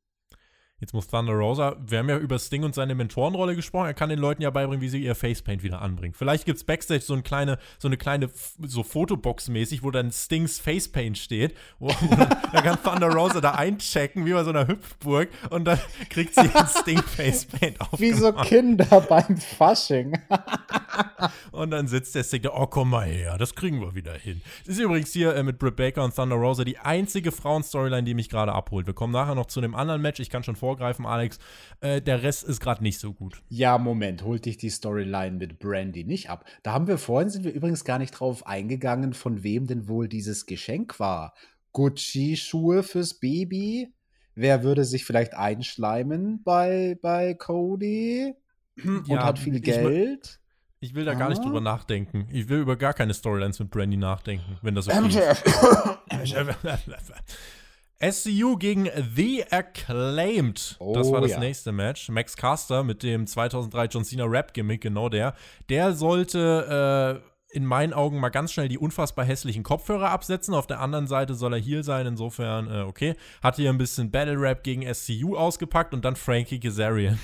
Jetzt muss Thunder Rosa, wir haben ja über Sting und seine Mentorenrolle gesprochen, er kann den Leuten ja beibringen, wie sie ihr Facepaint wieder anbringen. Vielleicht gibt es Backstage so, ein kleine, so eine kleine, so Fotobox-mäßig, wo dann Stings Facepaint steht. Wo, da kann Thunder Rosa da einchecken, wie bei so einer Hüpfburg, und dann kriegt sie ein Sting Facepaint auf. Wie so Kinder beim Fasching. und dann sitzt der Sting da, oh komm mal her, das kriegen wir wieder hin. Das ist übrigens hier äh, mit Britt Baker und Thunder Rosa die einzige Frauen-Storyline, die mich gerade abholt. Wir kommen nachher noch zu einem anderen Match, ich kann schon vor vorgreifen, Alex. Äh, der Rest ist gerade nicht so gut. Ja, Moment, holt dich die Storyline mit Brandy nicht ab. Da haben wir vorhin, sind wir übrigens gar nicht drauf eingegangen, von wem denn wohl dieses Geschenk war. Gucci-Schuhe fürs Baby? Wer würde sich vielleicht einschleimen bei, bei Cody? Und ja, hat viel Geld? Ich, will da ah. gar nicht ah. drüber nachdenken. Ich will über gar keine Storylines mit Brandy nachdenken, wenn das okay ist. SCU gegen The Acclaimed. Oh, das war das ja. nächste Match. Max Caster mit dem 2003 John Cena Rap-Gimmick, genau der. Der sollte äh, in meinen Augen mal ganz schnell die unfassbar hässlichen Kopfhörer absetzen. Auf der anderen Seite soll er hier sein, insofern, äh, okay. Hat hier ein bisschen Battle Rap gegen SCU ausgepackt und dann Frankie Kazarian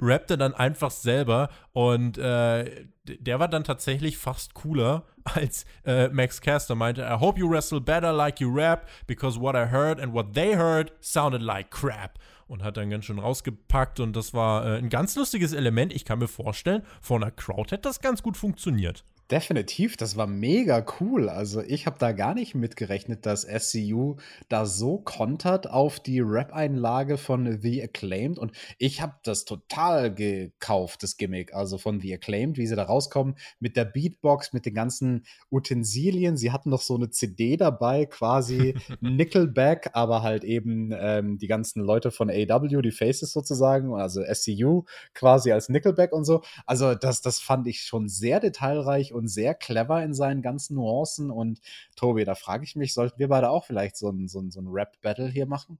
rappte dann einfach selber und äh, der war dann tatsächlich fast cooler als äh, Max Caster meinte. I hope you wrestle better like you rap because what I heard and what they heard sounded like crap. Und hat dann ganz schön rausgepackt und das war äh, ein ganz lustiges Element. Ich kann mir vorstellen, vor einer Crowd hätte das ganz gut funktioniert. Definitiv, das war mega cool. Also ich habe da gar nicht mitgerechnet, dass SCU da so kontert auf die Rap-Einlage von The Acclaimed. Und ich habe das total gekauft, das Gimmick. Also von The Acclaimed, wie sie da rauskommen, mit der Beatbox, mit den ganzen Utensilien. Sie hatten noch so eine CD dabei, quasi Nickelback, aber halt eben ähm, die ganzen Leute von AW, die Faces sozusagen, also SCU quasi als Nickelback und so. Also das, das fand ich schon sehr detailreich und sehr clever in seinen ganzen Nuancen. Und Tobi, da frage ich mich, sollten wir beide auch vielleicht so ein, so ein, so ein Rap-Battle hier machen?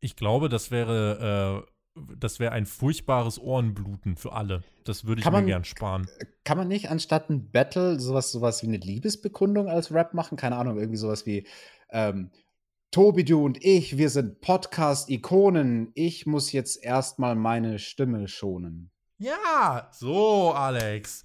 Ich glaube, das wäre, äh, das wäre ein furchtbares Ohrenbluten für alle. Das würde ich kann mir man, gern sparen. Kann man nicht anstatt ein Battle sowas, sowas wie eine Liebesbekundung als Rap machen? Keine Ahnung, irgendwie sowas wie ähm, Tobi, du und ich, wir sind Podcast-Ikonen. Ich muss jetzt erstmal meine Stimme schonen. Ja, so, Alex.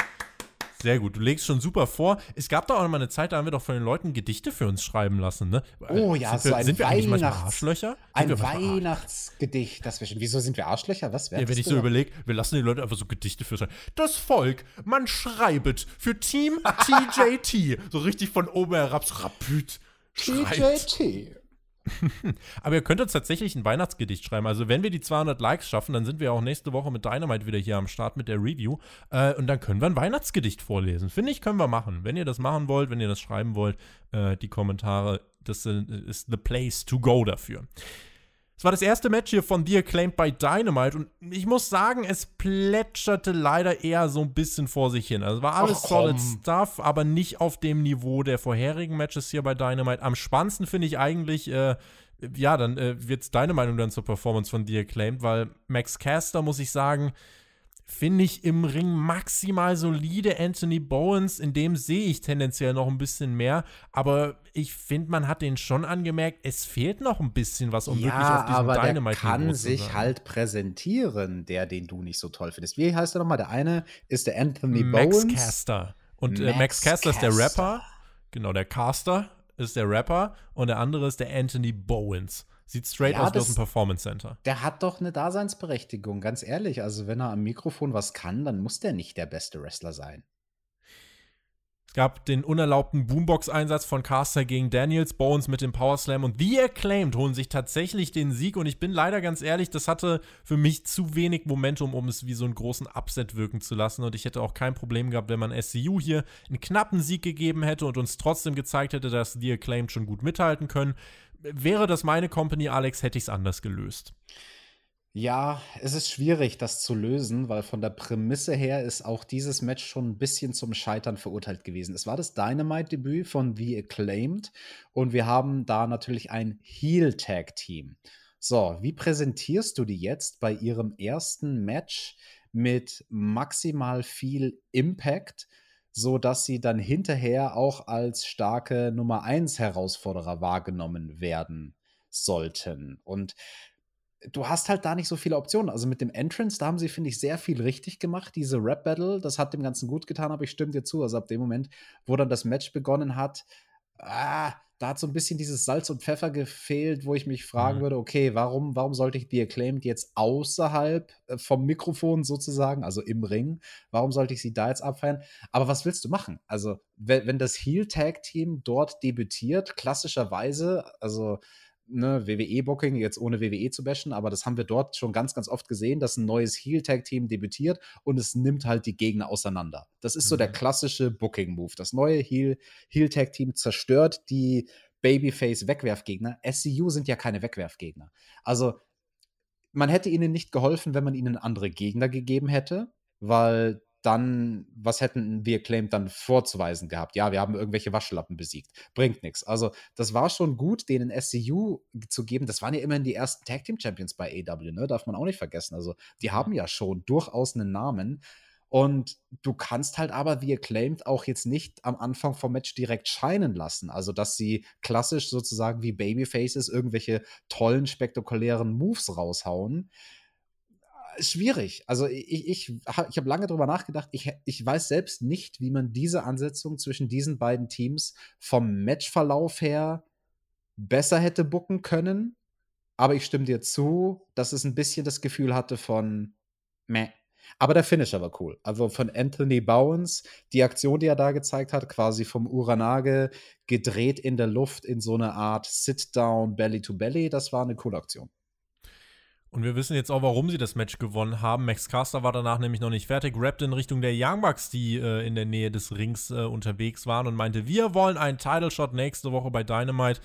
Sehr gut, du legst schon super vor. Es gab doch auch mal eine Zeit, da haben wir doch von den Leuten Gedichte für uns schreiben lassen, ne? Oh ja, sind so ein sind wir eigentlich manchmal Arschlöcher? Ein Weihnachtsgedicht, das wir schon. Wieso sind wir Arschlöcher? Was wäre Ja, wenn ich so überlege, wir lassen die Leute einfach so Gedichte für schreiben. Das Volk, man schreibet für Team TJT. so richtig von oben herab, so rapid. TJT. Aber ihr könnt uns tatsächlich ein Weihnachtsgedicht schreiben. Also, wenn wir die 200 Likes schaffen, dann sind wir auch nächste Woche mit Dynamite wieder hier am Start mit der Review. Äh, und dann können wir ein Weihnachtsgedicht vorlesen. Finde ich, können wir machen. Wenn ihr das machen wollt, wenn ihr das schreiben wollt, äh, die Kommentare, das ist the place to go dafür. Es war das erste Match hier von The Acclaimed bei Dynamite und ich muss sagen, es plätscherte leider eher so ein bisschen vor sich hin. Also war alles Ach, solid Stuff, aber nicht auf dem Niveau der vorherigen Matches hier bei Dynamite. Am spannendsten finde ich eigentlich, äh, ja, dann äh, wird deine Meinung dann zur Performance von The Acclaimed, weil Max Caster, muss ich sagen, finde ich im Ring maximal solide. Anthony Bowens, in dem sehe ich tendenziell noch ein bisschen mehr. Aber ich finde, man hat den schon angemerkt, es fehlt noch ein bisschen was, um ja, wirklich auf diesem aber Dynamite der kann sich halt präsentieren, der, den du nicht so toll findest. Wie heißt der nochmal? Der eine ist der Anthony Max Bowens. Caster. Und äh, Max Max Caster ist der. Rapper. Genau, der Caster ist der Rapper. Und der andere ist der Anthony Bowens. Sieht straight Ja, aus wie aus dem Performance Center. Der hat doch eine Daseinsberechtigung, ganz ehrlich. Also, wenn er am Mikrofon was kann, dann muss der nicht der beste Wrestler sein. Es gab den unerlaubten Boombox-Einsatz von Caster gegen Daniels, Bowens mit dem Powerslam und The Acclaimed holen sich tatsächlich den Sieg und ich bin leider ganz ehrlich, das hatte für mich zu wenig Momentum, um es wie so einen großen Upset wirken zu lassen und ich hätte auch kein Problem gehabt, wenn man SCU hier einen knappen Sieg gegeben hätte und uns trotzdem gezeigt hätte, dass The Acclaimed schon gut mithalten können. Wäre das meine Company, Alex, hätte ich es anders gelöst. Ja, es ist schwierig, das zu lösen, weil von der Prämisse her ist auch dieses Match schon ein bisschen zum Scheitern verurteilt gewesen. Es war das Dynamite-Debüt von The Acclaimed und wir haben da natürlich ein Heel-Tag-Team. So, wie präsentierst du die jetzt bei ihrem ersten Match mit maximal viel Impact, so dass sie dann hinterher auch als starke Nummer 1 Herausforderer wahrgenommen werden sollten? Und du hast halt da nicht so viele Optionen. Also mit dem Entrance, da haben sie, finde ich, sehr viel richtig gemacht. Diese Rap-Battle, das hat dem Ganzen gut getan, aber ich stimme dir zu. Also ab dem Moment, wo dann das Match begonnen hat, ah, da hat so ein bisschen dieses Salz und Pfeffer gefehlt, wo ich mich fragen Mhm. würde, okay, warum, warum sollte ich The Acclaimed jetzt außerhalb äh, vom Mikrofon sozusagen, also im Ring, warum sollte ich sie da jetzt abfeiern? Aber was willst du machen? Also, wenn, wenn das Heel-Tag-Team dort debütiert, klassischerweise, also ne, WWE-Booking, jetzt ohne WWE zu bashen, aber das haben wir dort schon ganz, ganz oft gesehen, dass ein neues Heel-Tag-Team debütiert und es nimmt halt die Gegner auseinander. Das ist so der Mhm. klassische Booking-Move. Das neue Heel- Heel-Tag-Team zerstört die Babyface-Wegwerfgegner. SCU sind ja keine Wegwerfgegner. Also, man hätte ihnen nicht geholfen, wenn man ihnen andere Gegner gegeben hätte, weil dann, was hätten wir Acclaimed dann vorzuweisen gehabt? Ja, wir haben irgendwelche Waschlappen besiegt. Bringt nichts. Also, das war schon gut, denen SCU zu geben. Das waren ja immerhin die ersten Tag Team Champions bei AW, ne? Darf man auch nicht vergessen. Also, die haben ja schon durchaus einen Namen. Und du kannst halt aber wie Acclaimed auch jetzt nicht am Anfang vom Match direkt scheinen lassen. Also, dass sie klassisch sozusagen wie Babyfaces irgendwelche tollen, spektakulären Moves raushauen. Schwierig. Also, ich, ich, ich habe lange drüber nachgedacht. Ich, ich weiß selbst nicht, wie man diese Ansetzung zwischen diesen beiden Teams vom Matchverlauf her besser hätte booken können. Aber ich stimme dir zu, dass es ein bisschen das Gefühl hatte von meh. Aber der Finisher war cool. Also von Anthony Bowens, die Aktion, die er da gezeigt hat, quasi vom Uranage gedreht in der Luft in so eine Art Sit-Down, Belly-to-Belly, das war eine coole Aktion. Und wir wissen jetzt auch, warum sie das Match gewonnen haben. Max Caster war danach nämlich noch nicht fertig, rappte in Richtung der Young Bucks, die äh, in der Nähe des Rings äh, unterwegs waren und meinte, wir wollen einen Title Shot nächste Woche bei Dynamite.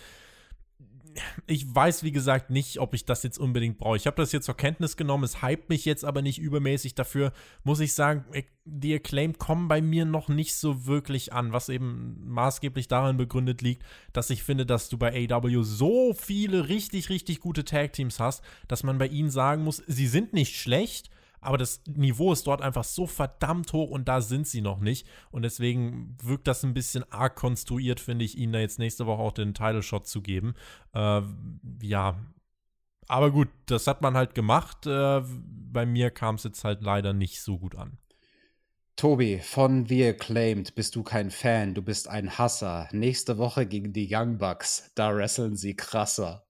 Ich weiß, wie gesagt, nicht, ob ich das jetzt unbedingt brauche. Ich habe das jetzt zur Kenntnis genommen, es hypt mich jetzt aber nicht übermäßig. Dafür muss ich sagen, die Acclaimed kommen bei mir noch nicht so wirklich an, was eben maßgeblich daran begründet liegt, dass ich finde, dass du bei AW so viele richtig, richtig gute Tag-Teams hast, dass man bei ihnen sagen muss, sie sind nicht schlecht, aber das Niveau ist dort einfach so verdammt hoch und da sind sie noch nicht. Und deswegen wirkt das ein bisschen arg konstruiert, finde ich, ihnen da jetzt nächste Woche auch den Title-Shot zu geben. Äh, ja. Aber gut, das hat man halt gemacht. Äh, bei mir kam es jetzt halt leider nicht so gut an. Tobi, von The Acclaimed bist du kein Fan, du bist ein Hasser. Nächste Woche gegen die Young Bucks, da wresteln sie krasser.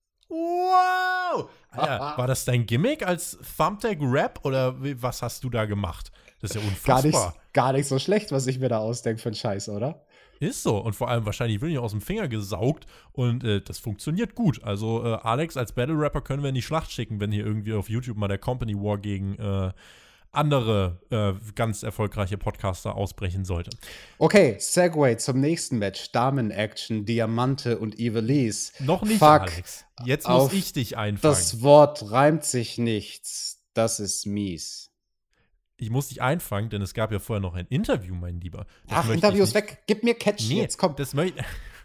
Wow! Alter, war das dein Gimmick als Thumbtack-Rap oder was hast du da gemacht? Das ist ja Gar nicht, unfassbar. gar nicht so schlecht, was ich mir da ausdenke für einen Scheiß, oder? Ist so. Und vor allem wahrscheinlich wirklich aus dem Finger gesaugt. Und äh, das funktioniert gut. Also äh, Alex als Battle-Rapper können wir in die Schlacht schicken, wenn hier irgendwie auf YouTube mal der Company War gegen äh, andere äh, ganz erfolgreiche Podcaster ausbrechen sollte. Okay, Segway zum nächsten Match. Damen-Action, Diamante und Ivelisse. Noch nicht, Fuck. Alex. Jetzt muss ich dich einfangen. Das Wort reimt sich nichts. Das ist mies. ich muss dich einfangen, denn es gab ja vorher noch ein Interview, mein Lieber. Das Ach, Interviews nicht- weg. Gib mir Catch Nee, jetzt, komm. Das möchte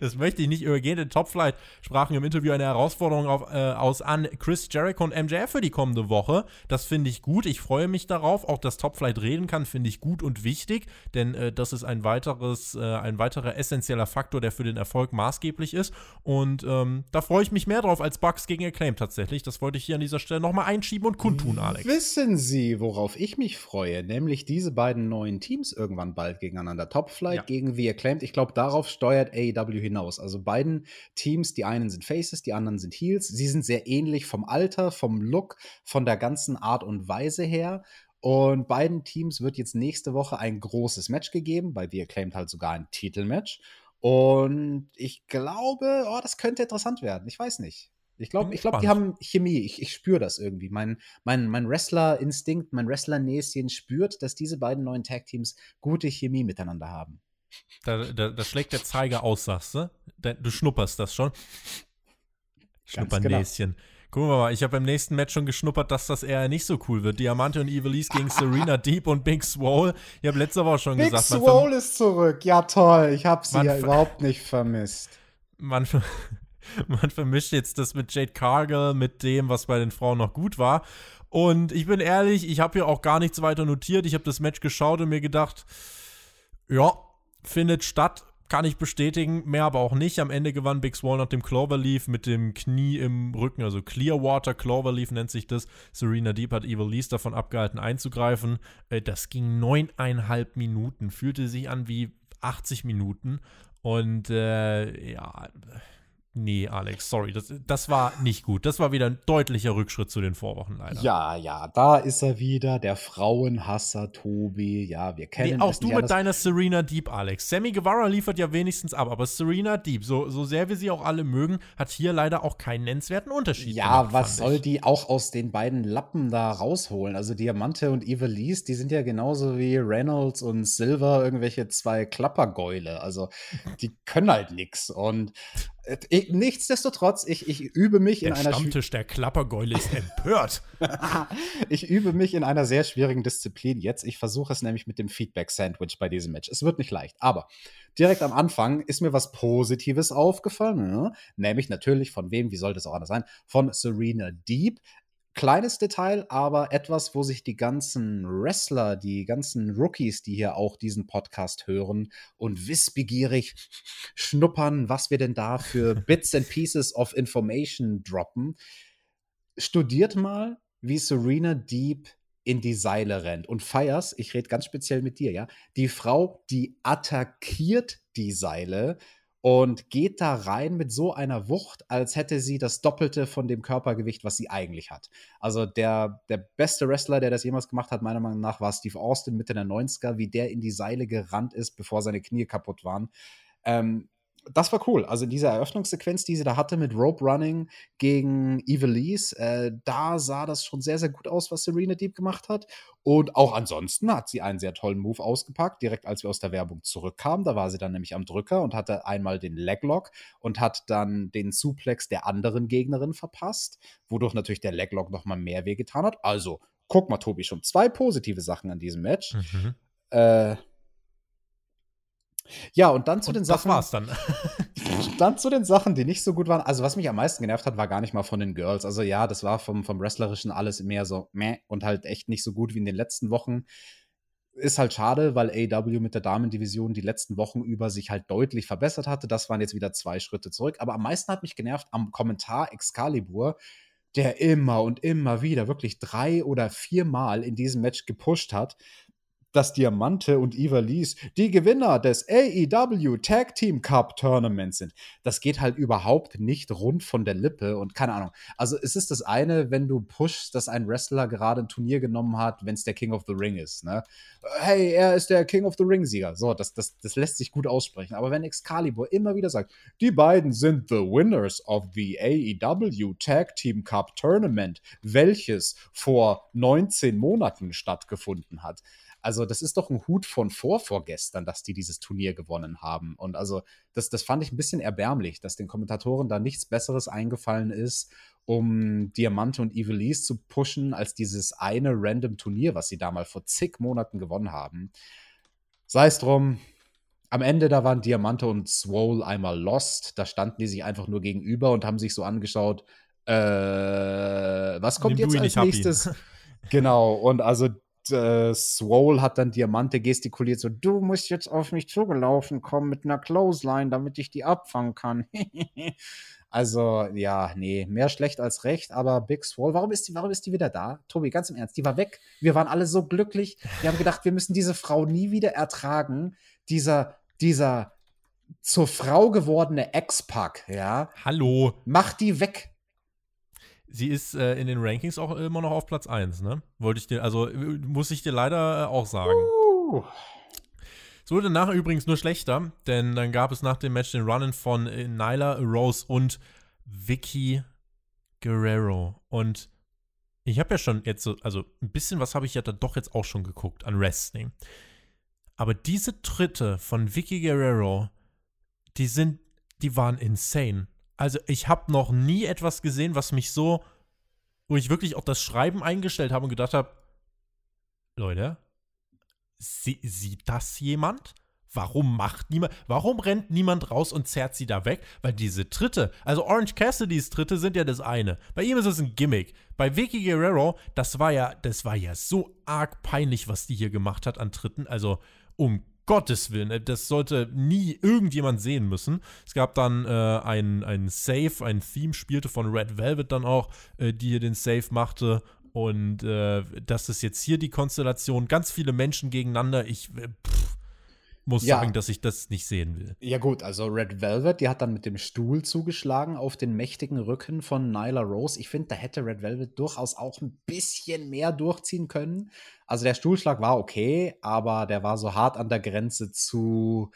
Das möchte ich nicht übergehen, denn Topflight sprachen im Interview eine Herausforderung auf, äh, aus an Chris Jericho und MJF für die kommende Woche. Das finde ich gut. Ich freue mich darauf. Auch dass Topflight reden kann, finde ich gut und wichtig, denn äh, das ist ein weiteres, äh, ein weiterer essentieller Faktor, der für den Erfolg maßgeblich ist. Und ähm, da freue ich mich mehr drauf als Bugs gegen Acclaim tatsächlich. Das wollte ich hier an dieser Stelle nochmal einschieben und kundtun, Alex. Wissen Sie, worauf ich mich freue? Nämlich diese beiden neuen Teams irgendwann bald gegeneinander. Topflight ja. gegen The Acclaimed. Ich glaube, darauf steuert AEW hinaus. Also beiden Teams, die einen sind Faces, die anderen sind Heels. Sie sind sehr ähnlich vom Alter, vom Look, von der ganzen Art und Weise her. Und beiden Teams wird jetzt nächste Woche ein großes Match gegeben, bei The Acclaimed halt sogar ein Titelmatch. Und ich glaube, oh, das könnte interessant werden. Ich weiß nicht. Ich glaube, ich glaub, die haben Chemie. Ich, ich spüre das irgendwie. Mein, mein, mein Wrestler-Instinkt, mein Wrestler-Näschen spürt, dass diese beiden neuen Tag-Teams gute Chemie miteinander haben. Da, da, da, schlägt der Zeiger aus, sagst du? Du schnupperst das schon. Schnuppernäschen. Genau. Gucken wir mal, ich habe beim nächsten Match schon geschnuppert, dass das eher nicht so cool wird. Diamante und Evilise gegen Serena Deep und Big Swole. Ich habe letzte Woche schon Big gesagt. Big Swole ist zurück. Ja, toll. Ich habe sie ja überhaupt nicht vermisst. Man, man vermischt jetzt das mit Jade Cargill mit dem, was bei den Frauen noch gut war. Und ich bin ehrlich, ich habe hier auch gar nichts weiter notiert. Ich habe das Match geschaut und mir gedacht, ja, findet statt, kann ich bestätigen, mehr aber auch nicht. Am Ende gewann Big Swall nach dem Cloverleaf mit dem Knie im Rücken, also Clearwater Cloverleaf nennt sich das. Serena Deep hat Evil Lees davon abgehalten einzugreifen. Äh, das ging neuneinhalb Minuten, fühlte sich an wie 80 Minuten. Und äh, ja, Nee, Alex, sorry, das, das war nicht gut. Das war wieder ein deutlicher Rückschritt zu den Vorwochen leider. Ja, ja, da ist er wieder, der Frauenhasser Tobi. Ja, wir kennen nee, Auch du mit deiner Serena Deep, Alex. Sammy Guevara liefert ja wenigstens ab, aber Serena Deep, so, so sehr wir sie auch alle mögen, hat hier leider auch keinen nennenswerten Unterschied. Ja, gemacht, was soll ich. die auch aus den beiden Lappen da rausholen? Also Diamante und Evelise, die sind ja genauso wie Reynolds und Silver irgendwelche zwei Klappergäule. Also die können halt nichts. Und ich, nichtsdestotrotz, ich, ich übe mich der in einer. Stammtisch der Klappergäule ist empört. ich übe mich in einer sehr schwierigen Disziplin jetzt. Ich versuche es nämlich mit dem Feedback-Sandwich bei diesem Match. Es wird nicht leicht, aber direkt am Anfang ist mir was Positives aufgefallen. Ne? Nämlich natürlich von wem, wie sollte es auch anders sein? Von Serena Deep. Kleines Detail, aber etwas, wo sich die ganzen Wrestler, die ganzen Rookies, die hier auch diesen Podcast hören und wissbegierig schnuppern, was wir denn da für Bits and Pieces of Information droppen, studiert mal, wie Serena Deep in die Seile rennt. Und Fires, ich rede ganz speziell mit dir, ja, die Frau, die attackiert die Seile und geht da rein mit so einer Wucht, als hätte sie das Doppelte von dem Körpergewicht, was sie eigentlich hat. Also der, der beste Wrestler, der das jemals gemacht hat, meiner Meinung nach, war Steve Austin Mitte der 90er, wie der in die Seile gerannt ist, bevor seine Knie kaputt waren. Ähm, das war cool. Also diese Eröffnungssequenz, die sie da hatte mit Rope Running gegen Evilise, äh, da sah das schon sehr, sehr gut aus, was Serena Deep gemacht hat. Und auch ansonsten hat sie einen sehr tollen Move ausgepackt, direkt als wir aus der Werbung zurückkamen. Da war sie dann nämlich am Drücker und hatte einmal den Leglock und hat dann den Suplex der anderen Gegnerin verpasst, wodurch natürlich der Leglock nochmal mehr wehgetan hat. Also, guck mal, Tobi, schon zwei positive Sachen an diesem Match. Mhm. Äh, ja, und dann zu und den Sachen. Das war's dann. dann zu den Sachen, die nicht so gut waren. Also, was mich am meisten genervt hat, war gar nicht mal von den Girls. Also, ja, das war vom, vom Wrestlerischen alles mehr so meh und halt echt nicht so gut wie in den letzten Wochen. Ist halt schade, weil AW mit der Damendivision die letzten Wochen über sich halt deutlich verbessert hatte. Das waren jetzt wieder zwei Schritte zurück. Aber am meisten hat mich genervt am Kommentar Excalibur, der immer und immer wieder wirklich drei oder viermal in diesem Match gepusht hat, dass Diamante und Eva Lees die Gewinner des AEW Tag Team Cup Tournaments sind. Das geht halt überhaupt nicht rund von der Lippe und keine Ahnung. Also es ist das eine, wenn du pushst, dass ein Wrestler gerade ein Turnier genommen hat, wenn es der King of the Ring ist. Ne? Hey, er ist der King of the Ring Sieger. So, das, das, das lässt sich gut aussprechen. Aber wenn Excalibur immer wieder sagt, die beiden sind the winners of the AEW Tag Team Cup Tournament, welches vor 19 Monaten stattgefunden hat, also, das ist doch ein Hut von vorvorgestern, dass die dieses Turnier gewonnen haben. Und also, das, das fand ich ein bisschen erbärmlich, dass den Kommentatoren da nichts Besseres eingefallen ist, um Diamante und Evilise zu pushen, als dieses eine random Turnier, was sie da mal vor zig Monaten gewonnen haben. Sei es drum, am Ende, da waren Diamante und Swole einmal lost. Da standen die sich einfach nur gegenüber und haben sich so angeschaut, äh, was kommt Nimm jetzt als nächstes? genau, und also äh, Swole hat dann Diamante gestikuliert, so, du musst jetzt auf mich zugelaufen kommen mit einer Clothesline, damit ich die abfangen kann. also, ja, nee, mehr schlecht als recht, aber Big Swole, warum ist die, warum ist die wieder da? Tobi, ganz im Ernst, die war weg. Wir waren alle so glücklich. Wir haben gedacht, wir müssen diese Frau nie wieder ertragen. Dieser, dieser zur Frau gewordene Ex-Pack, ja, Hallo. mach die weg. Sie ist äh, in den Rankings auch immer noch auf Platz 1, ne? Wollte ich dir, also muss ich dir leider äh, auch sagen. Uh. Es wurde nachher übrigens nur schlechter, denn dann gab es nach dem Match den Runnen von äh, Nyla Rose und Vicky Guerrero. Und ich habe ja schon jetzt so, also ein bisschen was habe ich ja dann doch jetzt auch schon geguckt an Wrestling. Aber diese Tritte von Vicky Guerrero, die sind, die waren insane. Also ich habe noch nie etwas gesehen, was mich so, wo ich wirklich auch das Schreiben eingestellt habe und gedacht habe, Leute, sie, sieht das jemand? Warum macht niemand, warum rennt niemand raus und zerrt sie da weg? Weil diese Tritte, also Orange Cassidys Tritte sind ja das eine. Bei ihm ist es ein Gimmick. Bei Vicky Guerrero, das war ja, das war ja so arg peinlich, was die hier gemacht hat an Tritten. Also um Gottes Willen, das sollte nie irgendjemand sehen müssen. Es gab dann äh, ein, ein Save, ein Theme spielte von Red Velvet dann auch, äh, die hier den Save machte. Und äh, das ist jetzt hier die Konstellation. Ganz viele Menschen gegeneinander. Ich äh, pff, muss Ja. sagen, dass ich das nicht sehen will. Ja gut, also Red Velvet, die hat dann mit dem Stuhl zugeschlagen auf den mächtigen Rücken von Nyla Rose. Ich finde, da hätte Red Velvet durchaus auch ein bisschen mehr durchziehen können. Also der Stuhlschlag war okay, aber der war so hart an der Grenze zu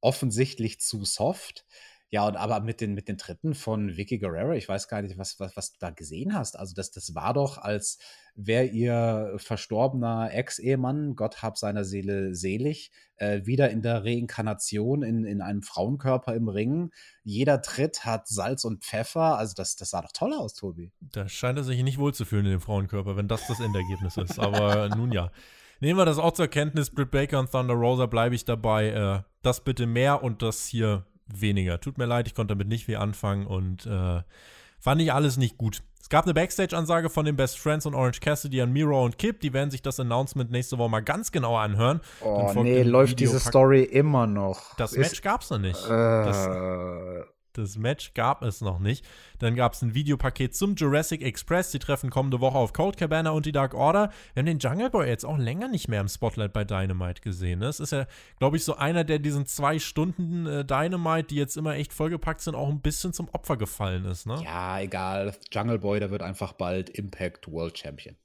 offensichtlich zu soft. Ja, und aber mit den, mit den Tritten von Vicky Guerrero, ich weiß gar nicht, was, was, was du da gesehen hast. Also, das, das war doch, als wäre ihr verstorbener Ex-Ehemann, Gott hab seiner Seele selig, äh, wieder in der Reinkarnation in, in einem Frauenkörper im Ring. Jeder Tritt hat Salz und Pfeffer. Also, das, das sah doch toll aus, Tobi. Da scheint er sich nicht wohlzufühlen in dem Frauenkörper, wenn das das Endergebnis ist. Aber nun ja. Nehmen wir das auch zur Kenntnis. Britt Baker und Thunder Rosa bleibe ich dabei. Äh, das bitte mehr und das hier weniger. Tut mir leid, ich konnte damit nicht viel anfangen und äh, fand ich alles nicht gut. Es gab eine Backstage-Ansage von den Best Friends und Orange Cassidy an Miro und Kip. Die werden sich das Announcement nächste Woche mal ganz genau anhören. Oh, nee, läuft Video- diese Story immer noch. Das Ist- Match gab's noch nicht. Äh, das Match gab es noch nicht. Dann gab es ein Videopaket zum Jurassic Express. Die treffen kommende Woche auf Cold Cabana und die Dark Order. Wir haben den Jungle Boy jetzt auch länger nicht mehr im Spotlight bei Dynamite gesehen. Es ist ja, glaube ich, so einer, der diesen zwei Stunden äh, Dynamite, die jetzt immer echt vollgepackt sind, auch ein bisschen zum Opfer gefallen ist. Ne? ja, egal. Jungle Boy, der wird einfach bald Impact World Champion.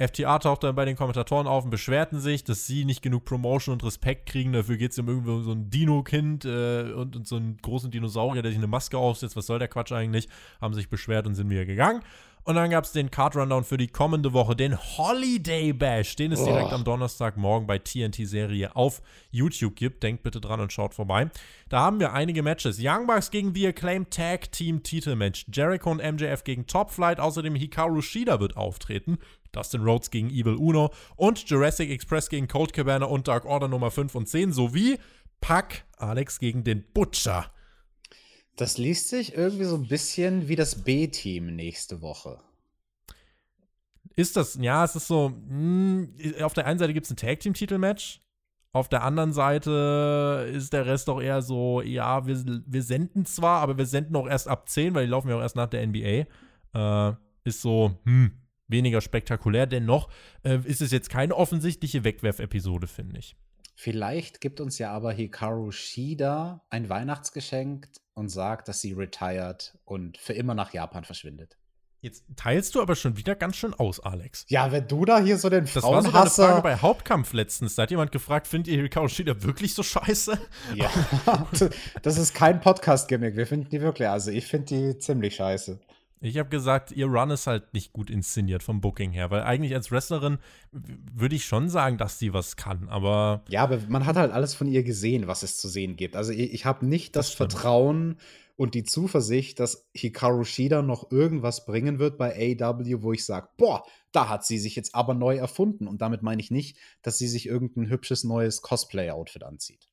FTA taucht dann bei den Kommentatoren auf und beschwerten sich, dass sie nicht genug Promotion und Respekt kriegen. Dafür geht es um irgendwie so ein Dino-Kind äh, und, und so einen großen Dinosaurier, der sich eine Maske aufsetzt. Was soll der Quatsch eigentlich? Haben sich beschwert und sind wieder gegangen. Und dann gab es den Card-Rundown für die kommende Woche, den Holiday Bash, den es direkt Oh. am Donnerstagmorgen bei TNT-Serie auf YouTube gibt. Denkt bitte dran und schaut vorbei. Da haben wir einige Matches. Young Bucks gegen The Acclaimed Tag Team Titelmatch. Jericho und MJF gegen Top Flight. Außerdem Hikaru Shida wird auftreten. Dustin Rhodes gegen Evil Uno. Und Jurassic Express gegen Cold Cabana und Dark Order Nummer 5 und 10. Sowie Pack Alex gegen den Butcher. Das liest sich irgendwie so ein bisschen wie das B-Team nächste Woche. Ist das, ja, es ist so, mh, auf der einen Seite gibt es ein Tag-Team-Titelmatch, auf der anderen Seite ist der Rest doch eher so, ja, wir, wir senden zwar, aber wir senden auch erst ab 10, weil die laufen ja auch erst nach der NBA. Äh, ist so, hm, weniger spektakulär. Dennoch äh, ist es jetzt keine offensichtliche Wegwerf-Episode, finde ich. Vielleicht gibt uns ja aber Hikaru Shida ein Weihnachtsgeschenk und sagt, dass sie retired und für immer nach Japan verschwindet. Jetzt teilst du aber schon wieder ganz schön aus, Alex. Ja, wenn du da hier so den Das war sogar eine Frage Frauenhasser. bei Hauptkampf letztens. Da hat jemand gefragt, findet ihr Hikaru Shida wirklich so scheiße? ja, das ist kein Podcast-Gimmick. Wir finden die wirklich, also ich finde die ziemlich scheiße. Ich habe gesagt, ihr Run ist halt nicht gut inszeniert vom Booking her, weil eigentlich als Wrestlerin würde ich schon sagen, dass sie was kann, aber Ja, aber man hat halt alles von ihr gesehen, was es zu sehen gibt. Also ich, ich habe nicht das, Das. Vertrauen und die Zuversicht, dass Hikaru Shida noch irgendwas bringen wird bei AEW, wo ich sage, boah, da hat sie sich jetzt aber neu erfunden. Und damit meine ich nicht, dass sie sich irgendein hübsches neues Cosplay-Outfit anzieht.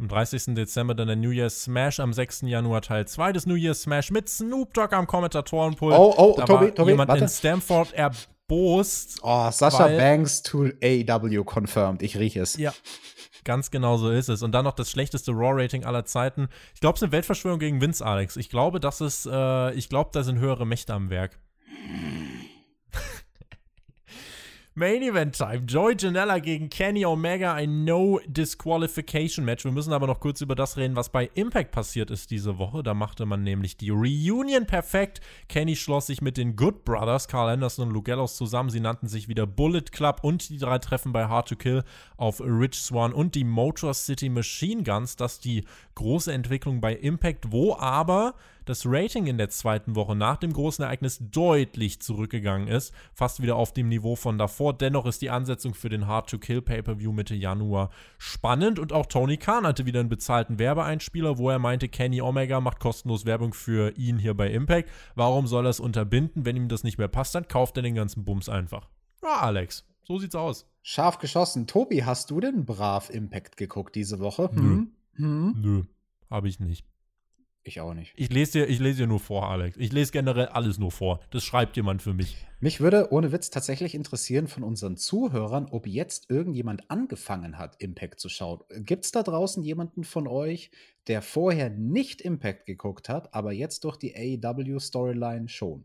Am 30. Dezember dann der New Year's Smash, am 6. Januar Teil 2 des New Year's Smash mit Snoop Dogg am Kommentatorenpult. Oh, oh, da Tobi, Tobi, jemand warte. in Stamford erbost. Oh, Sascha Weil- Banks to AEW confirmed. Ich rieche es. Ja, ganz genau so ist es. Und dann noch das schlechteste Raw-Rating aller Zeiten. Ich glaube, es ist eine Weltverschwörung gegen Vince, Alex. Ich glaube, das ist, äh, ich glaube, da sind höhere Mächte am Werk. Main Event Time. Joey Janella gegen Kenny Omega, ein No Disqualification Match. Wir müssen aber noch kurz über das reden, was bei Impact passiert ist diese Woche. Da machte man nämlich die Reunion perfekt. Kenny schloss sich mit den Good Brothers, Carl Anderson und Luke Gallows zusammen. Sie nannten sich wieder Bullet Club und die drei treffen bei Hard to Kill auf Rich Swan und die Motor City Machine Guns. Das ist die große Entwicklung bei Impact, wo aber das Rating in der zweiten Woche nach dem großen Ereignis deutlich zurückgegangen ist, fast wieder auf dem Niveau von davor. Dennoch ist die Ansetzung für den Hard to Kill Pay-per-View Mitte Januar spannend und auch Tony Khan hatte wieder einen bezahlten Werbeeinspieler, wo er meinte, Kenny Omega macht kostenlos Werbung für ihn hier bei Impact. Warum soll er es unterbinden? Wenn ihm das nicht mehr passt, dann kauft er den ganzen Bums einfach. Ja, Alex, so sieht's aus. Scharf geschossen. Tobi, hast du denn brav Impact geguckt diese Woche? Hm? Hm? Nö, habe ich nicht. Ich auch nicht. Ich lese dir, ich lese dir nur vor, Alex. Ich lese generell alles nur vor. Das schreibt jemand für mich. Mich würde ohne Witz tatsächlich interessieren von unseren Zuhörern, ob jetzt irgendjemand angefangen hat, Impact zu schauen. Gibt es da draußen jemanden von euch, der vorher nicht Impact geguckt hat, aber jetzt durch die AEW-Storyline schon?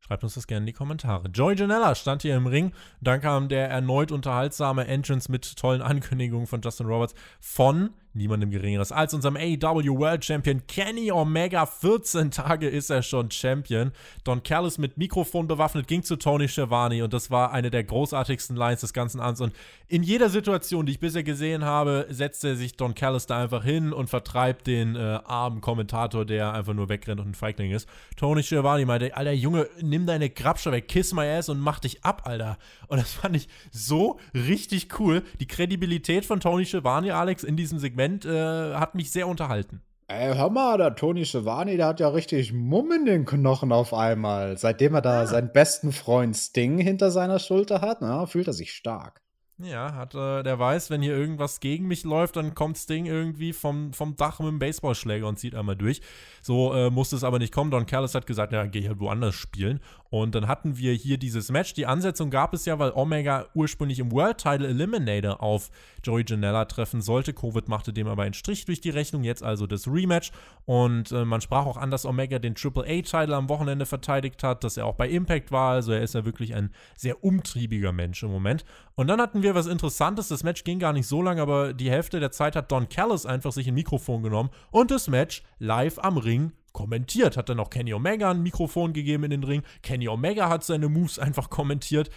Schreibt uns das gerne in die Kommentare. Joey Janella stand hier im Ring. Dann kam der erneut unterhaltsame Entrance mit tollen Ankündigungen von Justin Roberts von niemandem Geringeres als unserem AEW World Champion Kenny Omega. 14 Tage ist er schon Champion. Don Callis mit Mikrofon bewaffnet ging zu Tony Schiavone und das war eine der großartigsten Lines des ganzen Abends. Und in jeder Situation, die ich bisher gesehen habe, setzt er sich Don Callis da einfach hin und vertreibt den äh, armen Kommentator, der einfach nur wegrennt und ein Feigling ist. Tony Schiavone meinte, Alter Junge, nimm deine Grabscher weg, kiss my ass und mach dich ab, Alter. Und das fand ich so richtig cool. Die Kredibilität von Tony Schiavone, Alex, in diesem Segment äh, hat mich sehr unterhalten. Ey, hör mal, der Tony Schiavone, der hat ja richtig Mumm in den Knochen auf einmal. Seitdem er da seinen besten Freund Sting hinter seiner Schulter hat, na, fühlt er sich stark. Ja, hat, äh, der weiß, wenn hier irgendwas gegen mich läuft, dann kommt das Ding irgendwie vom, vom Dach mit dem Baseballschläger und zieht einmal durch. So äh, musste es aber nicht kommen. Don Callis hat gesagt, ja, geh halt woanders spielen. Und dann hatten wir hier dieses Match. Die Ansetzung gab es ja, weil Omega ursprünglich im World Title Eliminator auf Joey Janella treffen sollte. Covid machte dem aber einen Strich durch die Rechnung. Jetzt also das Rematch. Und äh, man sprach auch an, dass Omega den Triple A-Title am Wochenende verteidigt hat, dass er auch bei Impact war. Also er ist ja wirklich ein sehr umtriebiger Mensch im Moment. Und dann hatten wir was Interessantes. Das Match ging gar nicht so lang, aber die Hälfte der Zeit hat Don Callis einfach sich ein Mikrofon genommen und das Match live am Ring kommentiert. Hat dann auch Kenny Omega ein Mikrofon gegeben in den Ring. Kenny Omega hat seine Moves einfach kommentiert.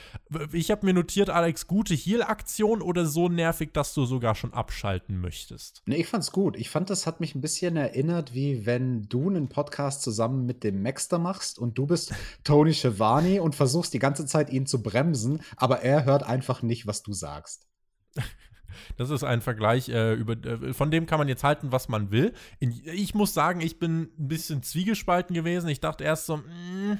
Ich habe mir notiert, Alex, gute Heal-Aktion oder so nervig, dass du sogar schon abschalten möchtest? Nee, ich fand's gut. Ich fand, das hat mich ein bisschen erinnert, wie wenn du einen Podcast zusammen mit dem Maxter machst und du bist Tony Schiavone und versuchst die ganze Zeit ihn zu bremsen, aber er hört einfach nicht, was du sagst. Das ist ein Vergleich, äh, über, äh, von dem kann man jetzt halten, was man will. In, ich muss sagen, ich bin ein bisschen zwiegespalten gewesen. Ich dachte erst so, mm, mm,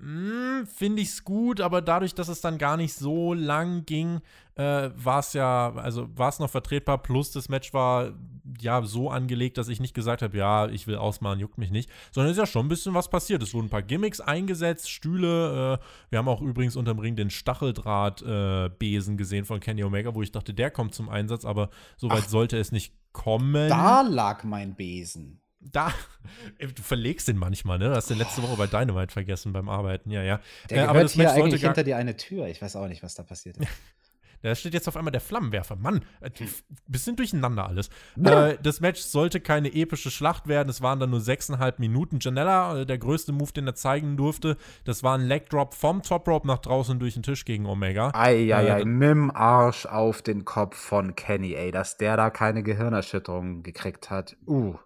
finde ich es gut, aber dadurch, dass es dann gar nicht so lang ging, äh, war es ja, also war es noch vertretbar. Plus das Match war ja so angelegt, dass ich nicht gesagt habe, ja, ich will ausmalen, juckt mich nicht, sondern es ist ja schon ein bisschen was passiert. Es wurden ein paar Gimmicks eingesetzt, Stühle. Äh, wir haben auch übrigens unterm Ring den Stacheldrahtbesen gesehen von Kenny Omega, wo ich dachte, der kommt zum Einsatz, aber soweit sollte es nicht kommen. Da lag mein Besen. Da, du verlegst den manchmal, ne? Du hast den letzte Woche bei Dynamite vergessen beim Arbeiten, ja, ja. Der Äh, aber das hier eigentlich hinter dir eine Tür. Ich weiß auch nicht, was da passiert ist. Da steht jetzt auf einmal der Flammenwerfer. Mann, äh, bisschen durcheinander alles. Äh, das Match sollte keine epische Schlacht werden. Es waren dann nur sechseinhalb Minuten. Janella, äh, der größte Move, den er zeigen durfte, das war ein Leg Drop vom Top Rope nach draußen durch den Tisch gegen Omega. Eieiei, Äh, nimm Arsch auf den Kopf von Kenny, ey, dass der da keine Gehirnerschütterung gekriegt hat. Uh.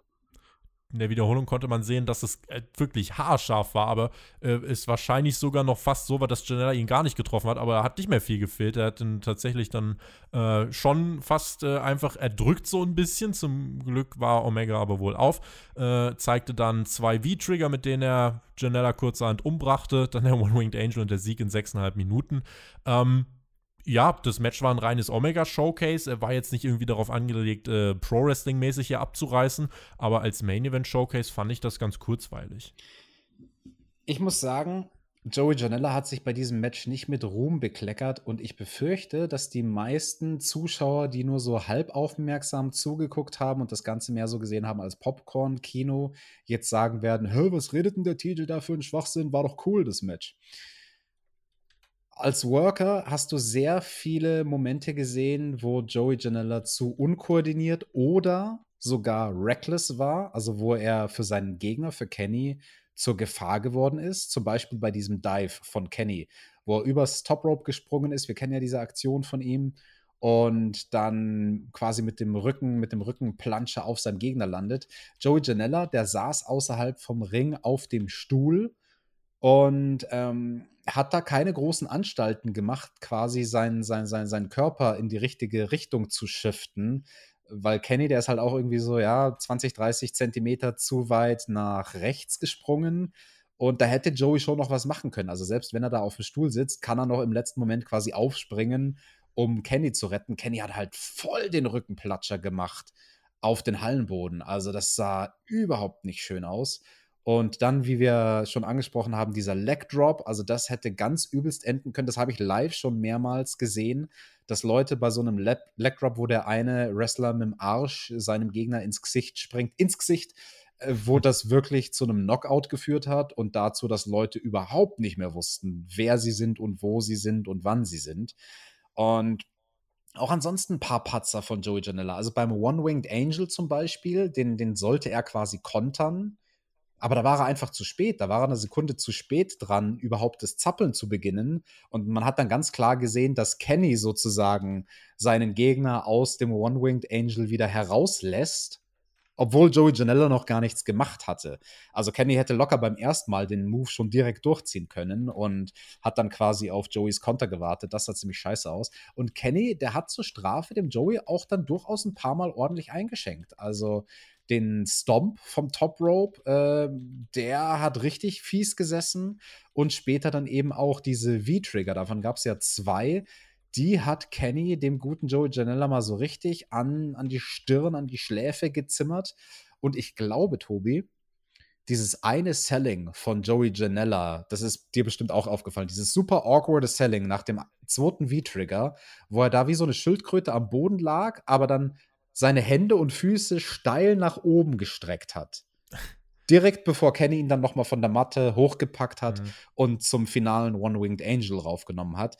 In der Wiederholung konnte man sehen, dass es äh, wirklich haarscharf war, aber äh, ist wahrscheinlich sogar noch fast so war, dass Janella ihn gar nicht getroffen hat, aber er hat nicht mehr viel gefehlt. Er hat ihn tatsächlich dann äh, schon fast äh, einfach erdrückt so ein bisschen. Zum Glück war Omega aber wohl auf. Äh, zeigte dann zwei V-Trigger, mit denen er Janella kurzerhand umbrachte. Dann der One-Winged Angel und der Sieg in sechseinhalb Minuten. Ähm, ja, das Match war ein reines Omega-Showcase. Er war jetzt nicht irgendwie darauf angelegt, äh, Pro-Wrestling-mäßig hier abzureißen, aber als Main-Event-Showcase fand ich das ganz kurzweilig. Ich muss sagen, Joey Janella hat sich bei diesem Match nicht mit Ruhm bekleckert und ich befürchte, dass die meisten Zuschauer, die nur so halb aufmerksam zugeguckt haben und das Ganze mehr so gesehen haben als Popcorn-Kino, jetzt sagen werden: Hä, was redet denn der Titel da für ein Schwachsinn? War doch cool, das Match. Als Worker hast du sehr viele Momente gesehen, wo Joey Janella zu unkoordiniert oder sogar reckless war, also wo er für seinen Gegner, für Kenny, zur Gefahr geworden ist. Zum Beispiel bei diesem Dive von Kenny, wo er übers Top Rope gesprungen ist. Wir kennen ja diese Aktion von ihm. Und dann quasi mit dem Rücken, mit dem Rückenplanscher auf seinem Gegner landet. Joey Janella, der saß außerhalb vom Ring auf dem Stuhl und ähm, hat da keine großen Anstalten gemacht, quasi seinen sein, sein, sein Körper in die richtige Richtung zu shiften, weil Kenny, der ist halt auch irgendwie so, ja, 20, 30 Zentimeter zu weit nach rechts gesprungen. Und da hätte Joey schon noch was machen können. Also selbst wenn er da auf dem Stuhl sitzt, kann er noch im letzten Moment quasi aufspringen, um Kenny zu retten. Kenny hat halt voll den Rückenplatscher gemacht auf den Hallenboden. Also das sah überhaupt nicht schön aus. Und dann, wie wir schon angesprochen haben, dieser Leg Drop, also das hätte ganz übelst enden können. Das habe ich live schon mehrmals gesehen, dass Leute bei so einem Leg Drop, wo der eine Wrestler mit dem Arsch seinem Gegner ins Gesicht springt, ins Gesicht, äh, wo das wirklich zu einem Knockout geführt hat und dazu, dass Leute überhaupt nicht mehr wussten, wer sie sind und wo sie sind und wann sie sind. Und auch ansonsten ein paar Patzer von Joey Janella. Also beim One-Winged Angel zum Beispiel, den, den sollte er quasi kontern aber da war er einfach zu spät. Da war er eine Sekunde zu spät dran, überhaupt das Zappeln zu beginnen. Und man hat dann ganz klar gesehen, dass Kenny sozusagen seinen Gegner aus dem One-Winged Angel wieder herauslässt, obwohl Joey Janella noch gar nichts gemacht hatte. Also Kenny hätte locker beim ersten Mal den Move schon direkt durchziehen können und hat dann quasi auf Joeys Konter gewartet. Das sah ziemlich scheiße aus. Und Kenny, der hat zur Strafe dem Joey auch dann durchaus ein paar Mal ordentlich eingeschenkt. Also den Stomp vom Top Rope, äh, der hat richtig fies gesessen. Und später dann eben auch diese V-Trigger, davon gab es ja zwei. Die hat Kenny dem guten Joey Janella mal so richtig an, an die Stirn, an die Schläfe gezimmert. Und ich glaube, Tobi, dieses eine Selling von Joey Janella, das ist dir bestimmt auch aufgefallen, dieses super awkward Selling nach dem zweiten V-Trigger, wo er da wie so eine Schildkröte am Boden lag, aber dann seine Hände und Füße steil nach oben gestreckt hat. Direkt bevor Kenny ihn dann nochmal von der Matte hochgepackt hat mhm. und zum finalen One-Winged Angel raufgenommen hat.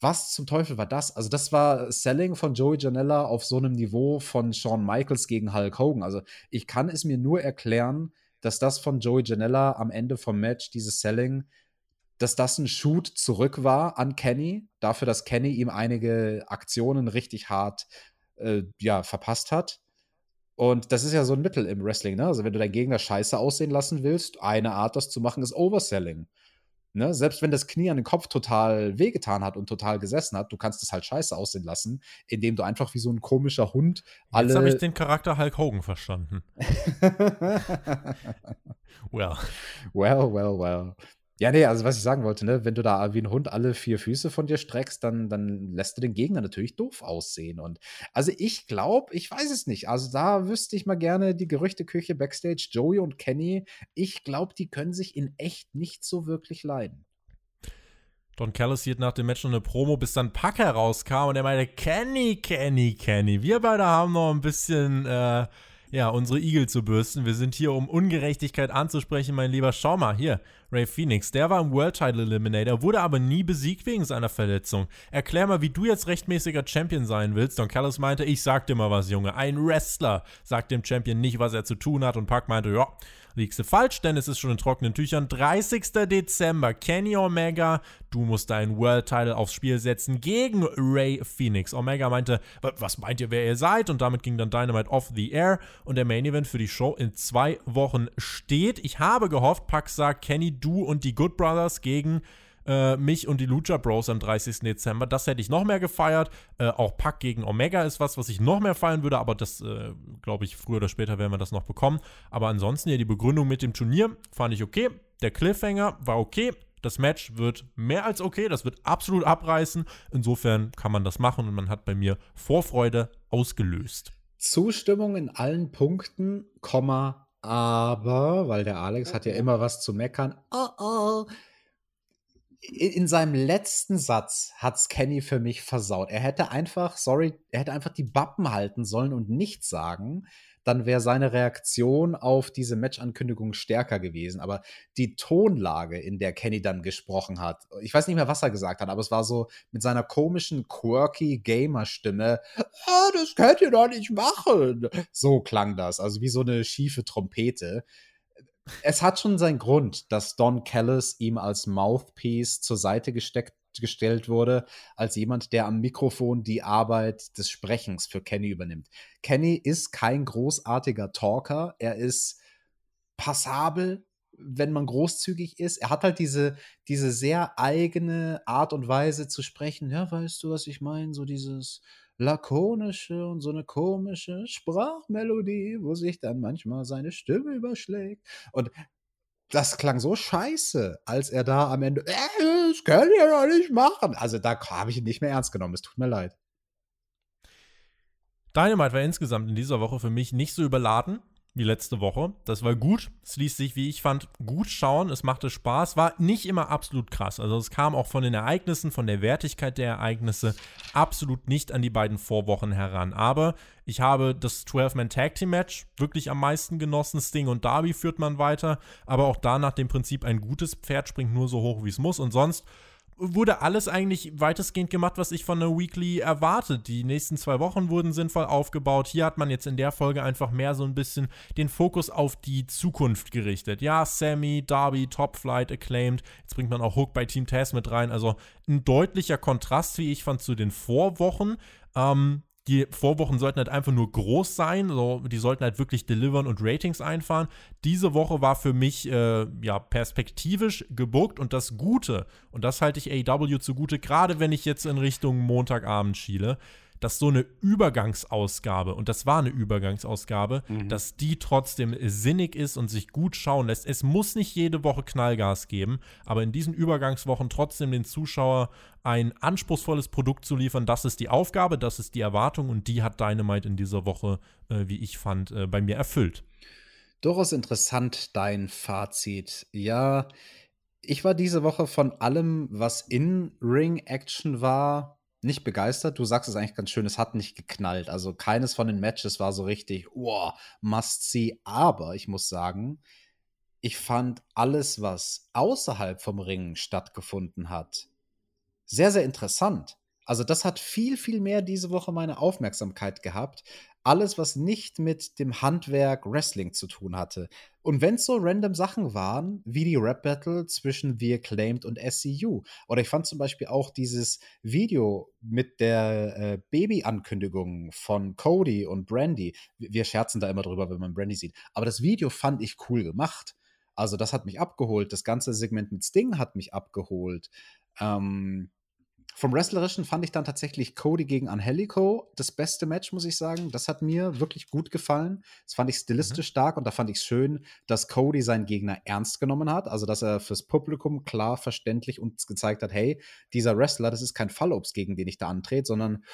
Was zum Teufel war das? Also, das war Selling von Joey Janella auf so einem Niveau von Shawn Michaels gegen Hulk Hogan. Also, ich kann es mir nur erklären, dass das von Joey Janella am Ende vom Match, dieses Selling, dass das ein Shoot zurück war an Kenny, dafür, dass Kenny ihm einige Aktionen richtig hart äh, ja, verpasst hat. Und das ist ja so ein Mittel im Wrestling, ne? Also, wenn du deinen Gegner scheiße aussehen lassen willst, eine Art, das zu machen, ist Overselling. Ne? Selbst wenn das Knie an den Kopf total wehgetan hat und total gesessen hat, du kannst es halt scheiße aussehen lassen, indem du einfach wie so ein komischer Hund alle. Jetzt habe ich den Charakter Hulk Hogan verstanden. well. Well, well, well. Ja, nee, also was ich sagen wollte, ne, wenn du da wie ein Hund alle vier Füße von dir streckst, dann, dann lässt du den Gegner natürlich doof aussehen. Und also ich glaube, ich weiß es nicht. Also da wüsste ich mal gerne die Gerüchteküche Backstage, Joey und Kenny. Ich glaube, die können sich in echt nicht so wirklich leiden. Don Callis hielt nach dem Match noch eine Promo, bis dann Pack herauskam und er meinte, Kenny, Kenny, Kenny. Wir beide haben noch ein bisschen äh, ja, unsere Igel zu bürsten. Wir sind hier, um Ungerechtigkeit anzusprechen, mein lieber. Schau mal, hier, Ray Phoenix, der war im World Title Eliminator, wurde aber nie besiegt wegen seiner Verletzung. Erklär mal, wie du jetzt rechtmäßiger Champion sein willst. Don Callis meinte, ich sag dir mal was, Junge. Ein Wrestler sagt dem Champion nicht, was er zu tun hat. Und Pack meinte, ja, liegst du falsch, denn es ist schon in trockenen Tüchern. 30. Dezember, Kenny Omega, du musst deinen World Title aufs Spiel setzen gegen Ray Phoenix. Omega meinte, was meint ihr, wer ihr seid? Und damit ging dann Dynamite off the air und der Main Event für die Show in zwei Wochen steht. Ich habe gehofft, Pack sagt, Kenny, du und die Good Brothers gegen äh, mich und die Lucha Bros am 30. Dezember. Das hätte ich noch mehr gefeiert. Äh, auch Pack gegen Omega ist was, was ich noch mehr feiern würde, aber das, äh, glaube ich, früher oder später werden wir das noch bekommen. Aber ansonsten hier die Begründung mit dem Turnier fand ich okay. Der Cliffhanger war okay. Das Match wird mehr als okay, das wird absolut abreißen. Insofern kann man das machen und man hat bei mir Vorfreude ausgelöst. Zustimmung in allen Punkten, Komma, aber, weil der Alex hat ja immer was zu meckern. Oh oh. In seinem letzten Satz hat's Kenny für mich versaut. Er hätte einfach, sorry, er hätte einfach die Bappen halten sollen und nichts sagen dann wäre seine Reaktion auf diese Matchankündigung stärker gewesen. Aber die Tonlage, in der Kenny dann gesprochen hat, ich weiß nicht mehr, was er gesagt hat, aber es war so mit seiner komischen, quirky Gamer-Stimme, ah, das könnt ihr doch nicht machen. So klang das, also wie so eine schiefe Trompete es hat schon seinen Grund, dass Don Callis ihm als Mouthpiece zur Seite gesteckt gestellt wurde, als jemand, der am Mikrofon die Arbeit des Sprechens für Kenny übernimmt. Kenny ist kein großartiger Talker, er ist passabel, wenn man großzügig ist. Er hat halt diese, diese sehr eigene Art und Weise zu sprechen. Ja, weißt du, was ich meine? So dieses lakonische und so eine komische Sprachmelodie, wo sich dann manchmal seine Stimme überschlägt. Und das klang so scheiße, als er da am Ende, äh, das könnt ihr doch nicht machen. Also da habe ich ihn nicht mehr ernst genommen. Es tut mir leid. Dynamite war insgesamt in dieser Woche für mich nicht so überladen wie letzte Woche. Das war gut. Es ließ sich, wie ich fand, gut schauen. Es machte Spaß. War nicht immer absolut krass. Also es kam auch von den Ereignissen, von der Wertigkeit der Ereignisse absolut nicht an die beiden Vorwochen heran. Aber ich habe das 12-Man-Tag-Team-Match wirklich am meisten genossen. Sting und Darby führt man weiter. Aber auch da nach dem Prinzip, ein gutes Pferd springt nur so hoch, wie es muss. Und sonst wurde alles eigentlich weitestgehend gemacht, was ich von einer Weekly erwartet. Die nächsten zwei Wochen wurden sinnvoll aufgebaut. Hier hat man jetzt in der Folge einfach mehr so ein bisschen den Fokus auf die Zukunft gerichtet. Ja, Sammy, Darby, Top Flight, Acclaimed. Jetzt bringt man auch Hook bei Team Taz mit rein. Also ein deutlicher Kontrast, wie ich fand, zu den Vorwochen. Ähm, die Vorwochen sollten halt einfach nur groß sein, so, die sollten halt wirklich delivern und Ratings einfahren. Diese Woche war für mich äh, ja perspektivisch gebuckt und das Gute, und das halte ich AW zugute, gerade wenn ich jetzt in Richtung Montagabend schiele, dass so eine Übergangsausgabe, und das war eine Übergangsausgabe, mhm. dass die trotzdem sinnig ist und sich gut schauen lässt. Es muss nicht jede Woche Knallgas geben, aber in diesen Übergangswochen trotzdem den Zuschauer ein anspruchsvolles Produkt zu liefern, das ist die Aufgabe, das ist die Erwartung und die hat Dynamite in dieser Woche, äh, wie ich fand, äh, bei mir erfüllt. Durchaus interessant dein Fazit. Ja, ich war diese Woche von allem, was in Ring Action war, nicht begeistert. Du sagst es eigentlich ganz schön, es hat nicht geknallt. Also keines von den Matches war so richtig, wow, must see. Aber ich muss sagen, ich fand alles, was außerhalb vom Ring stattgefunden hat, sehr, sehr interessant. Also das hat viel, viel mehr diese Woche meine Aufmerksamkeit gehabt, alles, was nicht mit dem Handwerk Wrestling zu tun hatte. Und wenn es so random Sachen waren, wie die Rap Battle zwischen The Acclaimed und SCU. Oder ich fand zum Beispiel auch dieses Video mit der äh, Baby-Ankündigung von Cody und Brandy. Wir scherzen da immer drüber, wenn man Brandy sieht. Aber das Video fand ich cool gemacht. Also, das hat mich abgeholt. Das ganze Segment mit Sting hat mich abgeholt. Ähm, vom Wrestlerischen fand ich dann tatsächlich Cody gegen Angelico das beste Match, muss ich sagen. Das hat mir wirklich gut gefallen. Das fand ich stilistisch mhm. stark und da fand ich es schön, dass Cody seinen Gegner ernst genommen hat. Also, dass er fürs Publikum klar verständlich uns gezeigt hat: hey, dieser Wrestler, das ist kein Fallobst, gegen den ich da antrete, sondern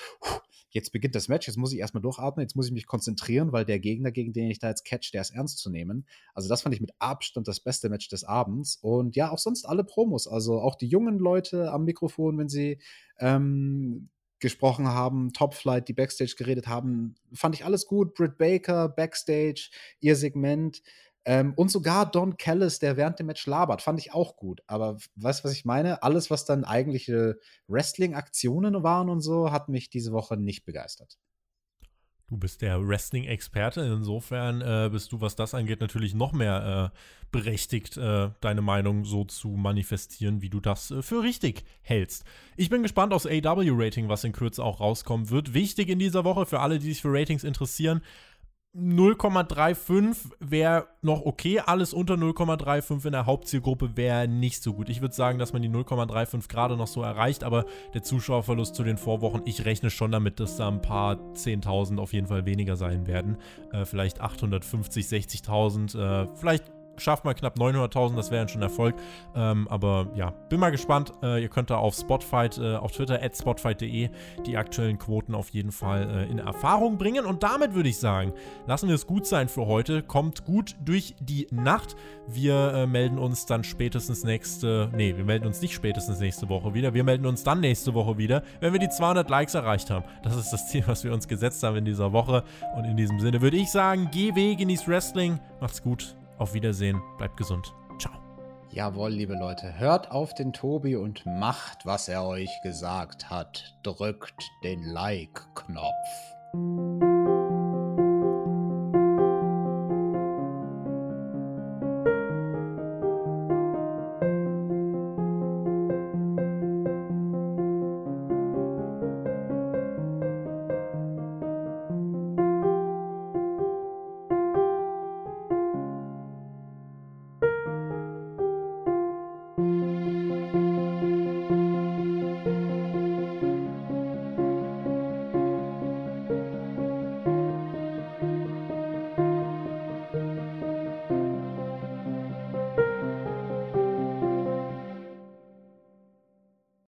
jetzt beginnt das Match, jetzt muss ich erstmal durchatmen, jetzt muss ich mich konzentrieren, weil der Gegner, gegen den ich da jetzt catch, der ist ernst zu nehmen. Also, das fand ich mit Abstand das beste Match des Abends. Und ja, auch sonst alle Promos. Also, auch die jungen Leute am Mikrofon, wenn sie ähm, gesprochen haben, Top Flight, die Backstage geredet haben, fand ich alles gut. Britt Baker, Backstage, ihr Segment. Ähm, und sogar Don Callis, der während dem Match labert, fand ich auch gut. Aber weißt du, was ich meine? Alles, was dann eigentliche Wrestling-Aktionen waren und so, hat mich diese Woche nicht begeistert. Du bist der Wrestling-Experte, insofern äh, bist du, was das angeht, natürlich noch mehr äh, berechtigt, äh, deine Meinung so zu manifestieren, wie du das äh, für richtig hältst. Ich bin gespannt aufs AW-Rating, was in Kürze auch rauskommen wird. Wichtig in dieser Woche für alle, die sich für Ratings interessieren, 0,35 wäre noch okay, alles unter 0,35 in der Hauptzielgruppe wäre nicht so gut. Ich würde sagen, dass man die 0,35 gerade noch so erreicht, aber der Zuschauerverlust zu den Vorwochen, ich rechne schon damit, dass da ein paar 10.000 auf jeden Fall weniger sein werden. Äh, vielleicht 850, 60.000, äh, vielleicht schafft mal knapp 900.000, das wäre schon Erfolg. Ähm, aber ja, bin mal gespannt. Äh, ihr könnt da auf Spotfight, äh, auf Twitter, at spotfight.de, die aktuellen Quoten auf jeden Fall äh, in Erfahrung bringen. Und damit würde ich sagen, lassen wir es gut sein für heute. Kommt gut durch die Nacht. Wir äh, melden uns dann spätestens nächste, nee, wir melden uns nicht spätestens nächste Woche wieder. Wir melden uns dann nächste Woche wieder, wenn wir die 200 Likes erreicht haben. Das ist das Ziel, was wir uns gesetzt haben in dieser Woche. Und in diesem Sinne würde ich sagen, geh weh, genieß Wrestling, macht's gut auf Wiedersehen, bleibt gesund. Ciao. Jawohl, liebe Leute, hört auf den Tobi und macht, was er euch gesagt hat. Drückt den Like-Knopf.